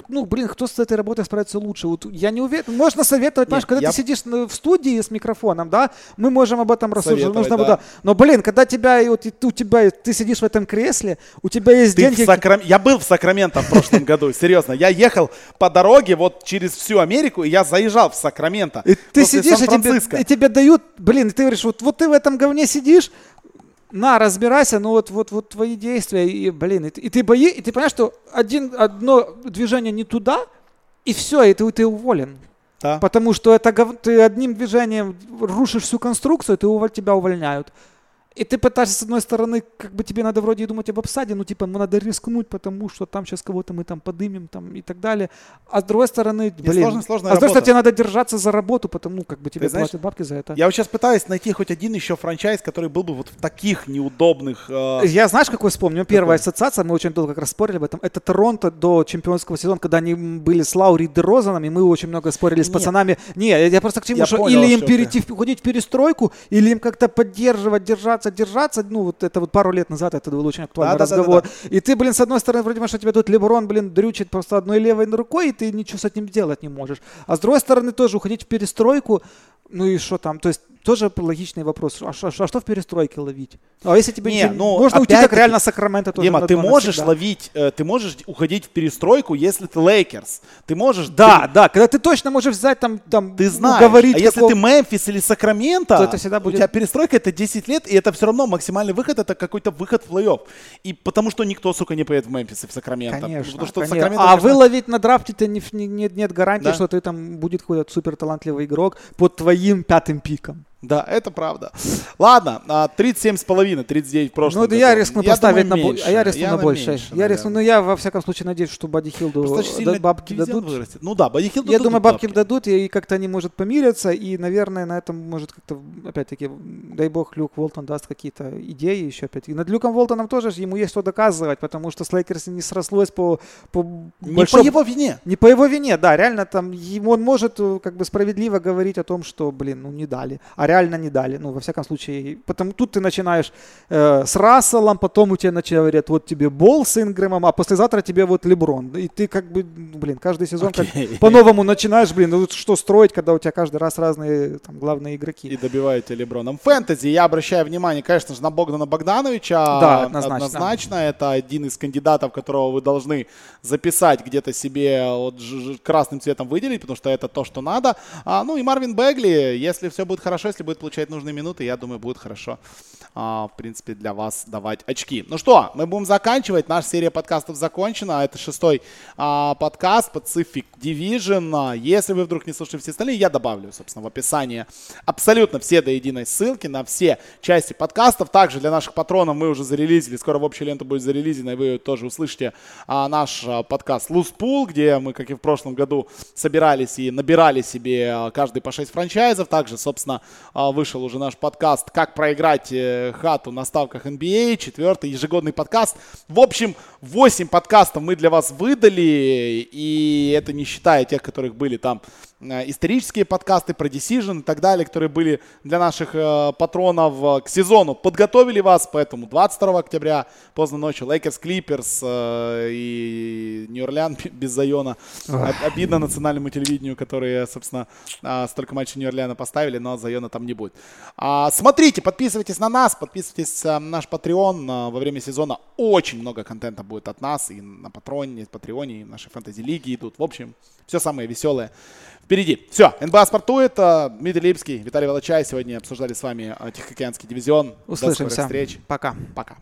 ну, блин, кто с этой работой справится лучше? Вот я не уверен. Можно советовать, понимаешь, когда я... ты сидишь в студии с микрофоном, да, мы можем об этом рассуждать. Нужно, да. да. Но, блин, когда тебя, и вот, и, у тебя, ты сидишь в этом кресле, у тебя есть ты деньги. Сакрам... Я был в Сакраменто в прошлом году, серьезно. Я ехал по дороге вот через всю Америку, и я заезжал в Сакраменто. И ты сидишь, и тебе и тебе дают, блин, и ты говоришь, вот, вот ты в этом говне сидишь, на, разбирайся, ну вот, вот, вот твои действия, и, блин, и, и ты бои, и ты понимаешь, что один, одно движение не туда, и все, и ты, ты уволен. Да. Потому что это ты одним движением рушишь всю конструкцию, ты тебя увольняют. И ты пытаешься, с одной стороны, как бы тебе надо вроде думать об обсаде, ну, типа, ну, надо рискнуть, потому что там сейчас кого-то мы там подымем, там, и так далее. А с другой стороны, блин, сложно, сложно а с другой стороны, тебе надо держаться за работу, потому, как бы, тебе ты платят знаешь, бабки за это. Я вот сейчас пытаюсь найти хоть один еще франчайз, который был бы вот в таких неудобных... Э... Я знаешь, какой вспомню? Первая какой? ассоциация, мы очень долго как раз спорили об этом, это Торонто до чемпионского сезона, когда они были с Лаури Дерозаном, и мы очень много спорили с Нет. пацанами. Не, я просто к чему, что понял, или им перейти, ты... уходить в перестройку, или им как-то поддерживать, держаться, держаться, ну, ну, вот это вот пару лет назад это был очень актуальный да, разговор. Да, да, да. И ты, блин, с одной стороны, вроде бы, что тебе тут Леброн, блин, дрючит просто одной левой рукой, и ты ничего с этим делать не можешь. А с другой стороны, тоже уходить в перестройку, ну и что там? То есть тоже логичный вопрос. А, а, а что в перестройке ловить? А если тебе не, ну, можно уйти как реально Сакраменто тоже. Дима, ты можешь навсегда. ловить, э, ты можешь уходить в перестройку, если ты Лейкерс. Ты можешь. Да, ты, да, когда ты точно можешь взять там, там ты знаешь, говорить. А если ты Мемфис или Сакраменто, то это всегда будет. У тебя перестройка это 10 лет, и это все равно максимальный выход, это какой-то выход в плей-офф. И потому что никто, сука, не поедет в Мемфис и в Сакраменто. Конечно. Потому что конечно. Сакраменто, а конечно... выловить на драфте-то не, не, нет, нет гарантии, да? что ты там будет какой-то супер талантливый игрок под твоим пятым пиком. Да, это правда. Ладно, 37,5, 39 в прошлом Ну, да я рискну я поставить думаю, на больше. А я рискну я на больше. Меньше, я рискну, ну, я во всяком случае надеюсь, что Бади Хилду бабки дадут. Вырастет. Ну да, Бади Хилду Я думаю, бабки дадут, и как-то они, может, помирятся, и, наверное, на этом, может, как-то, опять-таки, дай бог, Люк Волтон даст какие-то идеи еще, опять-таки. Над Люком Волтоном тоже ему есть что доказывать, потому что с Лейкерс не срослось по... по не большому... по его вине. Не по его вине, да, реально там, он может э, как бы справедливо говорить о том, что, блин, ну, не дали, а реально не дали. Ну, во всяком случае, потому тут ты начинаешь э, с Расселом, потом у тебя начинают говорят, вот тебе Бол с Ингрэмом, а послезавтра тебе вот Леброн. И ты как бы, ну, блин, каждый сезон okay. как по-новому начинаешь, блин, ну что строить, когда у тебя каждый раз разные там главные игроки. И добиваете Леброном. Фэнтези, я обращаю внимание, конечно же, на Богдана Богдановича. Да, однозначно. однозначно. Это один из кандидатов, которого вы должны записать где-то себе вот, красным цветом выделить, потому что это то, что надо. А, ну и Марвин Бегли, если все будет хорошо, если будет получать нужные минуты, я думаю, будет хорошо, а, в принципе, для вас давать очки. Ну что, мы будем заканчивать. Наша серия подкастов закончена. Это шестой а, подкаст Pacific Division. Если вы вдруг не слушали все остальные, я добавлю, собственно, в описании абсолютно все до единой ссылки на все части подкастов. Также для наших патронов мы уже зарелизили, скоро в общую ленту будет зарелизена, и вы тоже услышите а, наш а, подкаст Loose Pool, где мы, как и в прошлом году, собирались и набирали себе а, каждый по 6 франчайзов. Также, собственно, а, вышел уже наш подкаст «Как проиграть э, хату на ставках NBA», четвертый ежегодный подкаст. В общем, 8 подкастов мы для вас выдали, и это не считая тех, которых были там исторические подкасты про Decision и так далее, которые были для наших э, патронов э, к сезону. Подготовили вас, поэтому 22 октября поздно ночью Лейкерс Клиперс э, и Нью-Орлеан без Зайона. Обидно национальному телевидению, которые, собственно, э, столько матчей Нью-Орлеана поставили, но Зайона там не будет. А, смотрите, подписывайтесь на нас, подписывайтесь э, на наш Patreon. Э, во время сезона очень много контента будет от нас и на Патроне, Патреоне, и нашей фэнтези-лиге идут. В общем, все самое веселое впереди. Все, НБА стартует. Дмитрий Липский, Виталий Волочай. Сегодня обсуждали с вами Тихоокеанский дивизион. Услышимся. До скорых встреч. Пока. Пока.